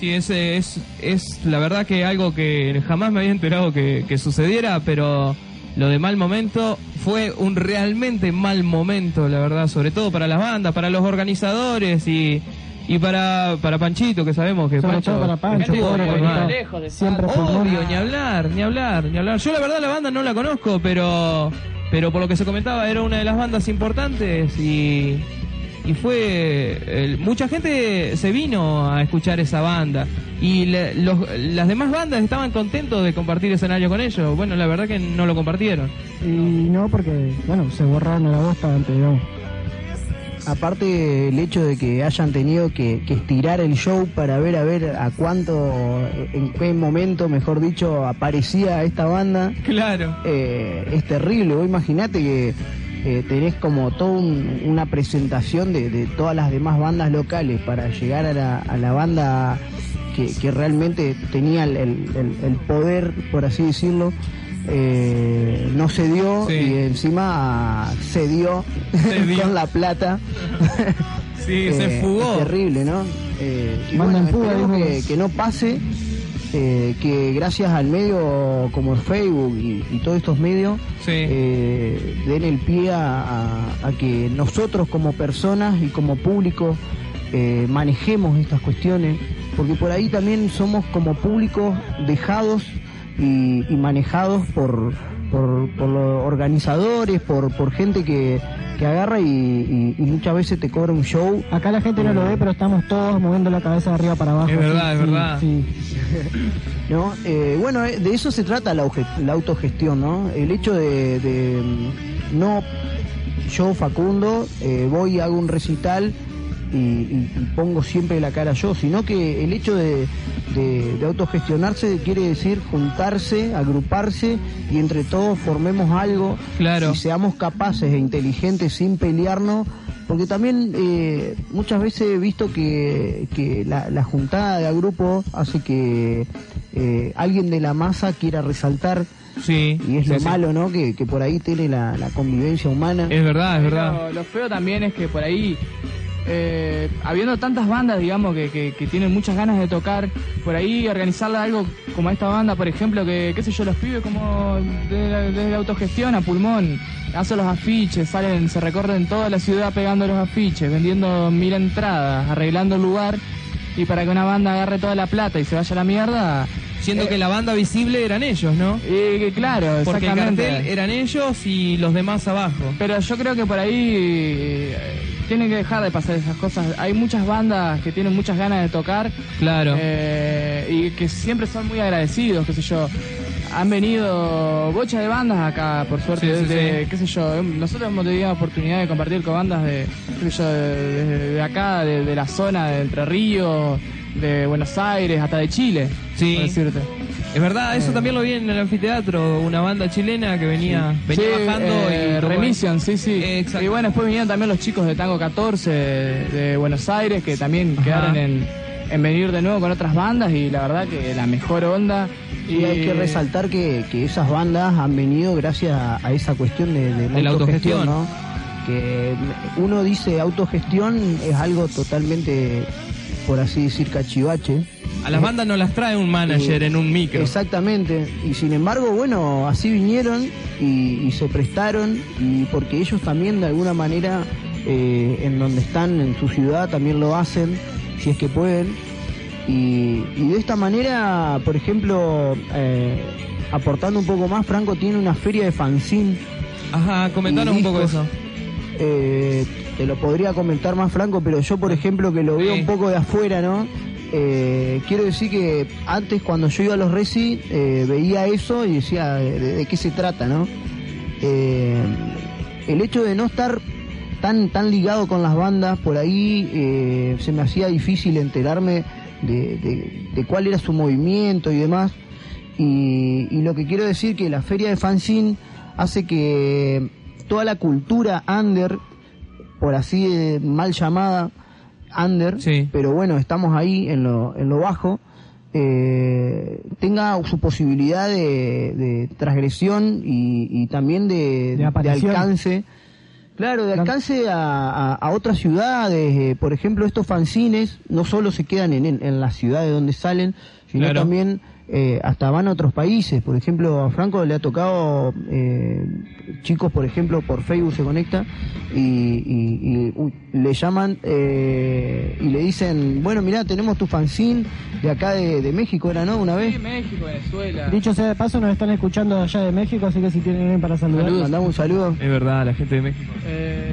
Sí, ese es, es la verdad que algo que jamás me había enterado que, que sucediera, pero lo de mal momento fue un realmente mal momento, la verdad, sobre todo para las bandas, para los organizadores y, y para, para Panchito, que sabemos que Sobre Pancho... todo para Pancho, pobre, porque mal. está siempre. Obvio, ni hablar, ni hablar, ni hablar. Yo la verdad la banda no la conozco, pero pero por lo que se comentaba era una de las bandas importantes y y fue el- mucha gente se vino a escuchar esa banda y le- los- las demás bandas estaban contentos de compartir escenario con ellos. Bueno, la verdad que no lo compartieron. Y no, porque, bueno, se borraron de la bosta antes, digamos. Aparte el hecho de que hayan tenido que, que estirar el show para ver a ver a cuánto, en qué momento, mejor dicho, aparecía esta banda. Claro. Eh, es terrible. Vos imaginate que eh, tenés como toda un- una presentación de, de todas las demás bandas locales para llegar a la, a la banda que, que realmente tenía el, el- el- el poder, por así decirlo. Eh, no se dio Sí. y encima se dio, [LAUGHS] dio. con la plata. [LAUGHS] Sí, se Eh, fugó. es terrible, ¿no? Eh, y bueno, fuga, que, que no pase, eh, que gracias al medio como el Facebook y, y todos estos medios eh, den el pie a, a- a que nosotros como personas y como público eh, manejemos estas cuestiones, porque por ahí también somos como públicos dejados y, y manejados por, por, por los organizadores, por, por gente que, que agarra y, y- y muchas veces te cobra un show. Acá la gente no lo ve, pero estamos todos moviendo la cabeza de arriba para abajo. Es verdad, Sí, es verdad. sí. ¿no? Eh, bueno, eh, de eso se trata la, la autogestión, ¿no? El hecho de, de, mm, no yo Facundo eh, voy y hago un recital y, y- y pongo siempre la cara yo, sino que el hecho de, de- de autogestionarse quiere decir juntarse, agruparse y entre todos formemos algo Claro. y seamos capaces e inteligentes sin pelearnos. Porque también eh, muchas veces he visto que, que la, la juntada de a grupo hace que eh, alguien de la masa quiera resaltar Sí. y es sí, lo sí. malo, ¿no? Que, que por ahí tiene la, la convivencia humana. Es verdad, es verdad. Lo, lo feo también es que por ahí, eh, habiendo tantas bandas, digamos, que, que- tienen muchas ganas de tocar, por ahí organizarla algo como esta banda, por ejemplo, que, qué sé yo, los pibes como de la, de la autogestión a pulmón, hacen los afiches, salen, se recorren toda la ciudad pegando los afiches, vendiendo mil entradas, arreglando el lugar, y para que una banda agarre toda la plata y se vaya a la mierda, Siendo Eh, que la banda visible eran ellos, ¿no? Y claro, Porque el cartel eran ellos y los demás abajo. Pero yo creo que por ahí eh, tienen que dejar de pasar esas cosas. Hay muchas bandas que tienen muchas ganas de tocar. Claro. eh, y que siempre son muy agradecidos, qué sé yo. Han venido bocha de bandas acá, por suerte, Sí, sí, desde, sí. qué sé yo, em, nosotros hemos tenido oportunidad de compartir con bandas de, qué sé yo, de, de- de acá, de, de la zona de Entre Ríos, de Buenos Aires, hasta de Chile, Sí. por decirte. Es verdad, eso Eh. también lo vi en el anfiteatro, una banda chilena que venía, venía Sí, bajando eh, y Remission, sí, sí. Exacto. Y bueno, después vinieron también los chicos de Tango 14 de, de Buenos Aires que también Ajá. quedaron en, en venir de nuevo con otras bandas y la verdad que la mejor onda. Y hay que resaltar que, que esas bandas han venido gracias a, a esa cuestión de, de De la autogestión. ¿no? Que uno dice autogestión es algo totalmente, por así decir, cachivache. A las bandas no las trae un manager Eh, en un micro. Exactamente. Y sin embargo, bueno, así vinieron y, y se prestaron y porque ellos también de alguna manera eh, en donde están en su ciudad también lo hacen si es que pueden y, y de esta manera, por ejemplo, eh, aportando un poco más, Franco tiene una feria de fanzine. Ajá, comentanos un poco eso. Eh, te lo podría comentar más Franco, pero yo, por ejemplo, que lo veo Sí. un poco de afuera, ¿no? Eh, quiero decir que antes cuando yo iba a los Resi eh, veía eso y decía de, de qué se trata, ¿no? Eh, el hecho de no estar tan tan ligado con las bandas por ahí eh, se me hacía difícil enterarme de, de- de cuál era su movimiento y demás y, y lo que quiero decir que la feria de fanzine hace que toda la cultura under por así eh, mal llamada under pero bueno estamos ahí en lo, en lo bajo eh, tenga su posibilidad de, de transgresión y, y también de, de alcance Claro, de alcance a, a- a otras ciudades. eh, por ejemplo, estos fanzines no solo se quedan en, en, en las ciudades donde salen, sino Claro. también eh, hasta van a otros países. Por ejemplo, a Franco le ha tocado eh, chicos, por ejemplo, por Facebook se conecta y, y- y, uy, le llaman eh, y le dicen, bueno, mirá, tenemos tu fanzine de acá de, de México, era, ¿no? Una vez. Sí, México, Venezuela. Dicho sea de paso, nos están escuchando allá de México, así que si tienen alguien para saludar. Mandamos un saludo. Es verdad, la gente de México.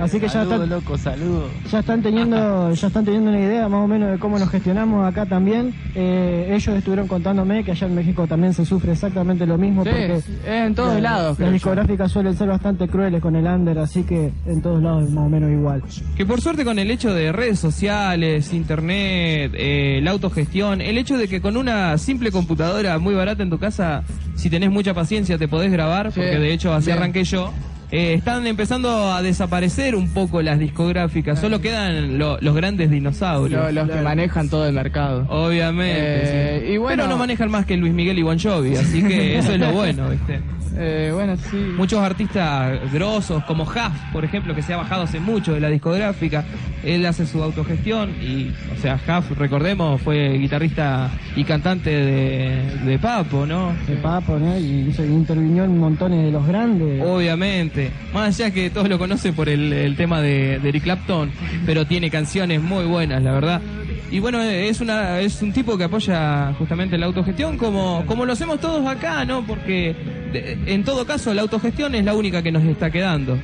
Así que ya Saludos, están, loco, saludos. ya están teniendo, ya están teniendo una idea más o menos de cómo nos gestionamos acá también. Eh, ellos estuvieron contándome que allá en México también se sufre exactamente lo mismo Sí, porque en todos la- lados. Las discográficas suelen ser bastante crueles con el under, así que en todos lados es más o menos igual. Que por suerte con el hecho de redes sociales, internet, eh, la autogestión, el hecho de que con una simple computadora muy barata en tu casa, si tenés mucha paciencia te podés grabar, Sí, porque de hecho así bien. arranqué yo, eh, están empezando a desaparecer un poco las discográficas, solo quedan lo- los grandes dinosaurios. Lo- los que manejan todo el mercado. Obviamente. Eh, sí. y bueno- Pero no manejan más que Luis Miguel y Bon Jovi, así que eso es lo bueno, ¿viste? Eh, bueno, sí. Muchos artistas grosos, como Huff, por ejemplo, que se ha bajado hace mucho de la discográfica, él hace su autogestión y, o sea, Huff, recordemos, fue guitarrista y cantante de, de Papo, ¿no? De Papo, ¿no? Y se intervinió en montones de los grandes. Obviamente, más allá que todos lo conocen por el, tema de, de Eric Clapton, pero tiene canciones muy buenas, la verdad. Y bueno, es una es un tipo que apoya justamente la autogestión como como lo hacemos todos acá, ¿no? Porque en todo caso la autogestión es la única que nos está quedando.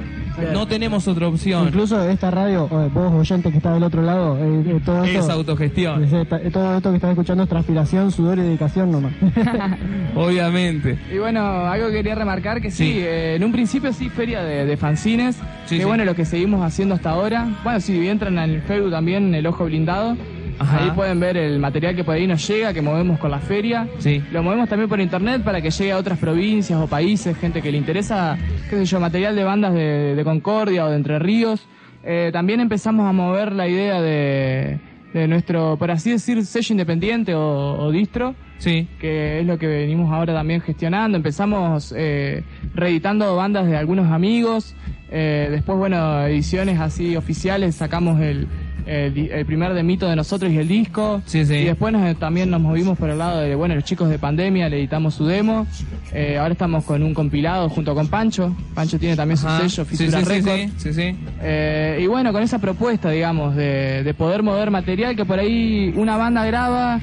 No tenemos otra opción. Incluso esta radio, eh, vos oyente que está del otro lado, eh, eh, todo esto, Es autogestión. eh, todo esto que estás escuchando es transpiración, sudor y dedicación nomás. [LAUGHS] Obviamente. Y bueno, algo que quería remarcar que sí, Sí. eh, en un principio sí, feria de, de fanzines, Sí, que sí. bueno, lo que seguimos haciendo hasta ahora. Bueno, si entran al Facebook también, El Ojo Blindado, Ajá. ahí pueden ver el material que por ahí nos llega, que movemos con la feria. Sí. Lo movemos también por internet para que llegue a otras provincias o países, gente que le interesa, qué sé yo, material de bandas de, de Concordia o de Entre Ríos. Eh, también empezamos a mover la idea de, de nuestro, por así decir, sello independiente o, o distro. Sí. Que es lo que venimos ahora también gestionando. Empezamos eh, reeditando bandas de algunos amigos. Eh, después, bueno, ediciones así oficiales, sacamos el, el, el primer de mito de nosotros y el disco. Sí, sí. Y después nos- también nos movimos por el lado de, bueno, los chicos de pandemia, le editamos su demo. Eh, ahora estamos con un compilado junto con Pancho. Pancho tiene también su sello, Fisura Records. sí. Eh, y bueno, con esa propuesta, digamos, de, de poder mover material que por ahí una banda graba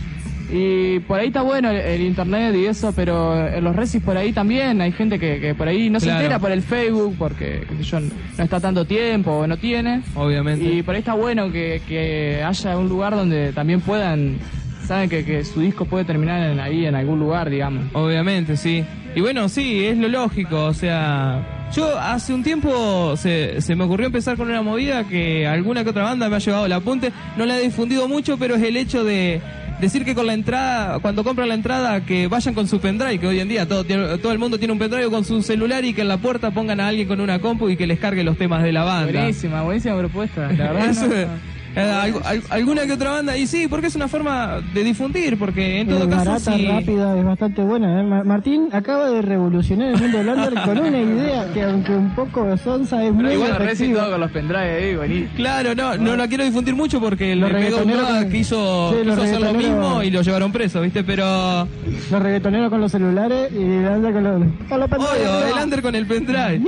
Y por ahí está bueno el, el internet y eso, pero en los recis por ahí también hay gente que, que por ahí no se entera por el Facebook porque qué sé yo, no está tanto tiempo o no tiene. Obviamente. Y por ahí está bueno que, que haya un lugar donde también puedan, saben que, que su disco puede terminar en- ahí en algún lugar, digamos. Obviamente, sí. Y bueno, sí, es lo lógico, o sea, yo hace un tiempo se, se me ocurrió empezar con una movida que alguna que otra banda me ha llevado al apunte, no la he difundido mucho, pero es el hecho de decir que con la entrada, cuando compran la entrada, que vayan con su pendrive, que hoy en día todo, todo el mundo tiene un pendrive con su celular y que en la puerta pongan a alguien con una compu y que les cargue los temas de la banda. Buenísima, buenísima propuesta. La verdad, [LAUGHS] no- eh, algu- al- alguna que otra banda, y sí, porque es una forma de difundir, porque en todo Es caso barata, sí. rápida, es bastante buena. ¿eh? Ma- Martín acaba de revolucionar el mundo del under con una idea que aunque un poco sonsa es muy Pero igual reci efectiva. todo con los pendrive ahí, buenísimo. Claro, no, no la quiero difundir mucho porque Los le pegó un reggaetoneros toda con- quiso, Sí, quiso hacer lo mismo y lo llevaron preso, ¿viste? Pero. Los reggaetoneros con los celulares y el under con los... Con los. Obvio, el under con el pendrive.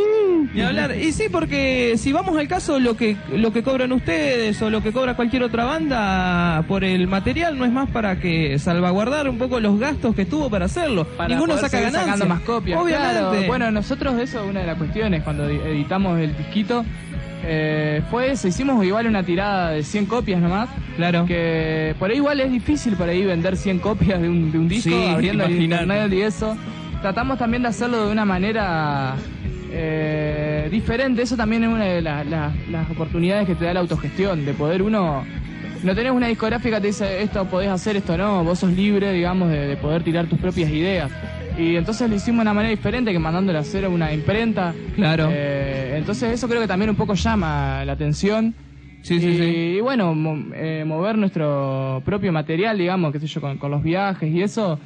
Ni hablar. Y sí, porque si vamos al caso, lo que lo que cobran ustedes o lo que cobra cualquier otra banda por el material no es más para que salvaguardar un poco los gastos que tuvo para hacerlo. Para Ninguno saca ganancia. sacando más copias. Obviamente. claro. Bueno, nosotros eso es una de las cuestiones cuando edi- editamos el disquito. eh, fue eso, hicimos igual una tirada de 100 copias nomás. Claro. Que por ahí igual es difícil por ahí vender 100 copias de un, de un disco, Sí, abriendo el internet y eso. Tratamos también de hacerlo de una manera eh, diferente. Eso también es una de la- la- las oportunidades que te da la autogestión, de poder uno... No tenés una discográfica que te dice esto podés hacer, esto no, vos sos libre, digamos, de, de poder tirar tus propias ideas. Y entonces lo hicimos de una manera diferente que mandándole a hacer una imprenta. Claro. Eh, entonces eso creo que también un poco llama la atención. Sí, y, sí, sí. y bueno, mo- eh, mover nuestro propio material, digamos, qué sé yo, con, con los viajes y eso.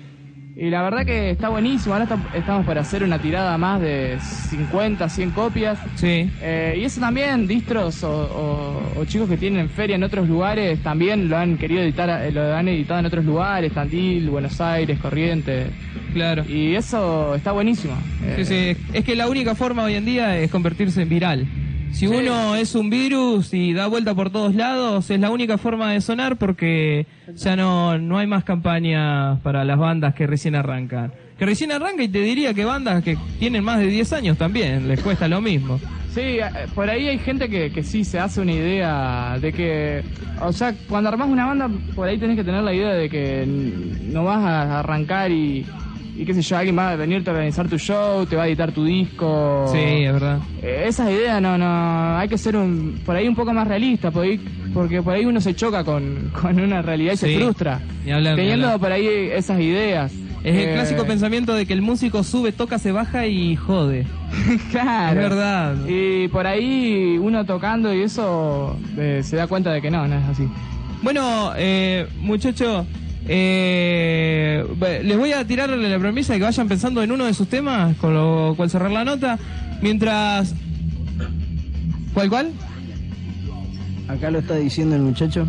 Y la verdad que está buenísimo. Ahora está- estamos para hacer una tirada más de 50, 100 copias. Sí. Eh, y eso también, distros o, o- o chicos que tienen feria en otros lugares también lo han querido editar, eh, lo han editado en otros lugares, Tandil, Buenos Aires, Corrientes. Claro. Y eso está buenísimo. Sí, sí. Es que la única forma hoy en día es convertirse en viral. Si uno es un virus y da vuelta por todos lados, es la única forma de sonar porque ya no, no hay más campañas para las bandas que recién arrancan. Que recién arrancan y te diría que bandas que tienen más de 10 años también, les cuesta lo mismo. Sí, eh, por ahí hay gente que, que sí se hace una idea de que, o sea, cuando armás una banda, por ahí tenés que tener la idea de que no vas a arrancar y, y qué sé yo, alguien va a venirte a organizar tu show, te va a editar tu disco. Sí, es verdad. Eh, esas ideas no, no, hay que ser un, por ahí un poco más realista, por ahí- porque por ahí uno se choca con, [LAUGHS] con una realidad y Sí. se frustra. Ni teniendo por ahí esas ideas. Es el Eh, clásico pensamiento de que el músico sube, toca, se baja y jode. [LAUGHS] Claro. Es verdad. Y por ahí uno tocando y eso eh, se da cuenta de que no, no es así. Bueno, eh, muchachos, eh, les voy a tirar la premisa de que vayan pensando en uno de sus temas, con lo cual cerrar la nota, mientras... ¿Cuál, cuál? Acá lo está diciendo el muchacho.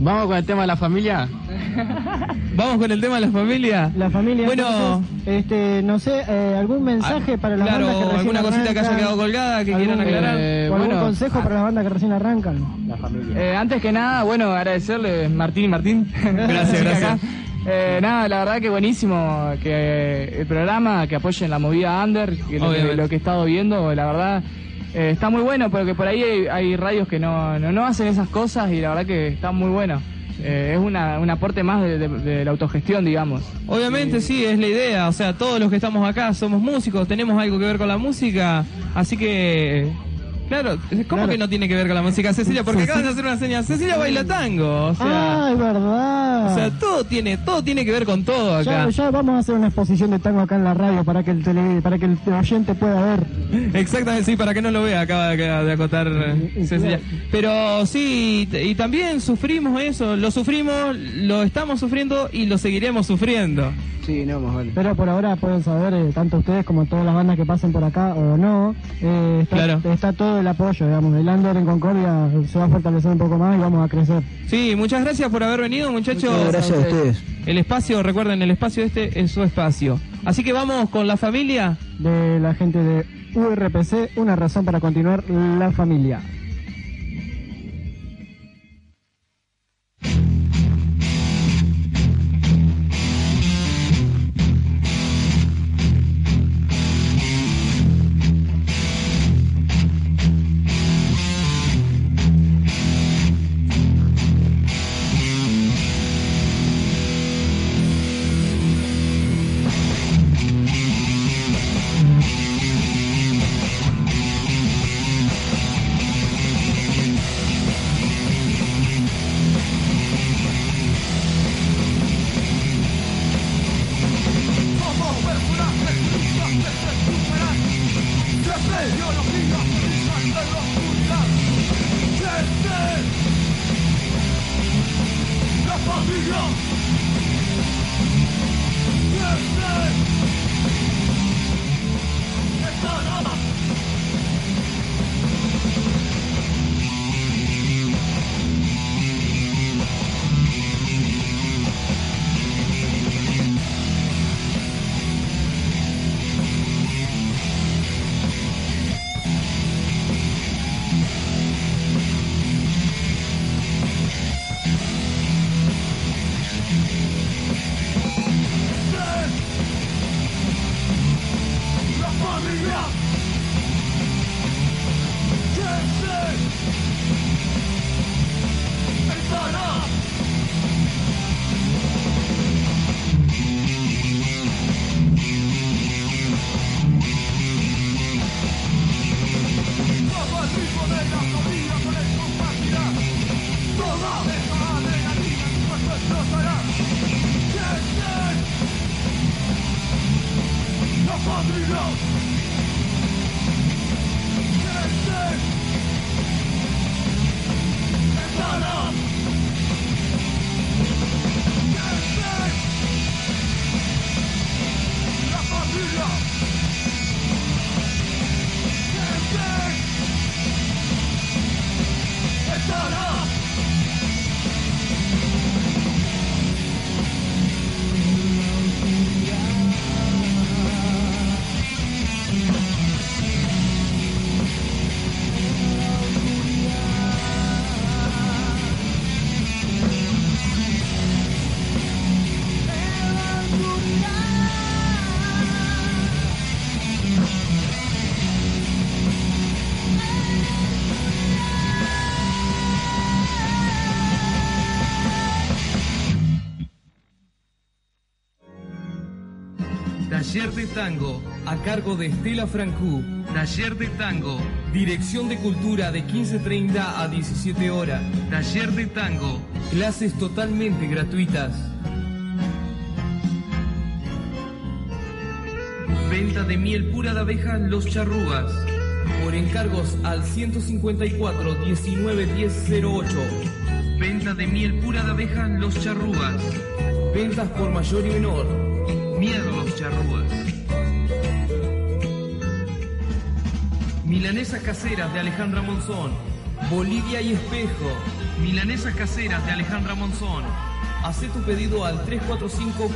Vamos con el tema de la familia. [LAUGHS] Vamos con el tema de la familia. La familia. Bueno, entonces, este, no sé, eh, algún mensaje para las claro, bandas que recién alguna cosita que haya quedado colgada que ¿Algún, quieran aclarar. eh, o algún bueno. consejo para las bandas que recién arrancan? La familia. Eh, antes que nada, bueno, agradecerle Martín y Martín. [LAUGHS] Gracias, [LAUGHS] gracias. Eh, nada, la verdad que buenísimo que el programa, que apoyen la movida under, que lo, que, lo que he estado viendo, la verdad eh, está muy bueno, porque por ahí hay, hay radios que no, no, no hacen esas cosas y la verdad que está muy bueno. Eh, es una, un aporte más de, la autogestión, digamos. Obviamente sí, es la idea. O sea, todos los que estamos acá somos músicos, tenemos algo que ver con la música, así que... Claro, ¿cómo que no tiene que ver con la música, Cecilia? Porque acabas de hacer una señal. Cecilia baila tango, o sea... ah, es verdad. O sea, todo tiene, todo tiene que ver con todo acá. ya, ya vamos a hacer una exposición de tango acá en la radio para que el tele, para que el oyente pueda ver. Exactamente, sí, para que no lo vea, acaba de, de acotar eh, Cecilia. Pero sí, y también sufrimos eso, lo sufrimos, lo estamos sufriendo y lo seguiremos sufriendo. Sí, no, más vale. Pero por ahora pueden saber, eh, tanto ustedes como todas las bandas que pasen por acá o no, eh, está, Claro. está todo el apoyo, digamos. El Under en Concordia se va a fortalecer un poco más y vamos a crecer. Sí, muchas gracias por haber venido, muchachos. Muchas gracias a ustedes. El espacio, recuerden, el espacio este es su espacio. Así que vamos con la familia. De la gente de URPC, una razón para continuar la familia. go. Taller de Tango, a cargo de Estela Francú. Taller de Tango, Dirección de Cultura de 15.30 a 17 horas. Taller de Tango, clases totalmente gratuitas. Venta de miel pura de abejas Los Charrugas. Por encargos al 154 19 10 08. Venta de miel pura de abejas Los Charrugas. Ventas por mayor y menor. Miedo Los Charrugas. Milanesas caseras de Alejandra Monzón. Bolivia y Espejo. Milanesas caseras de Alejandra Monzón. Hacé tu pedido al 345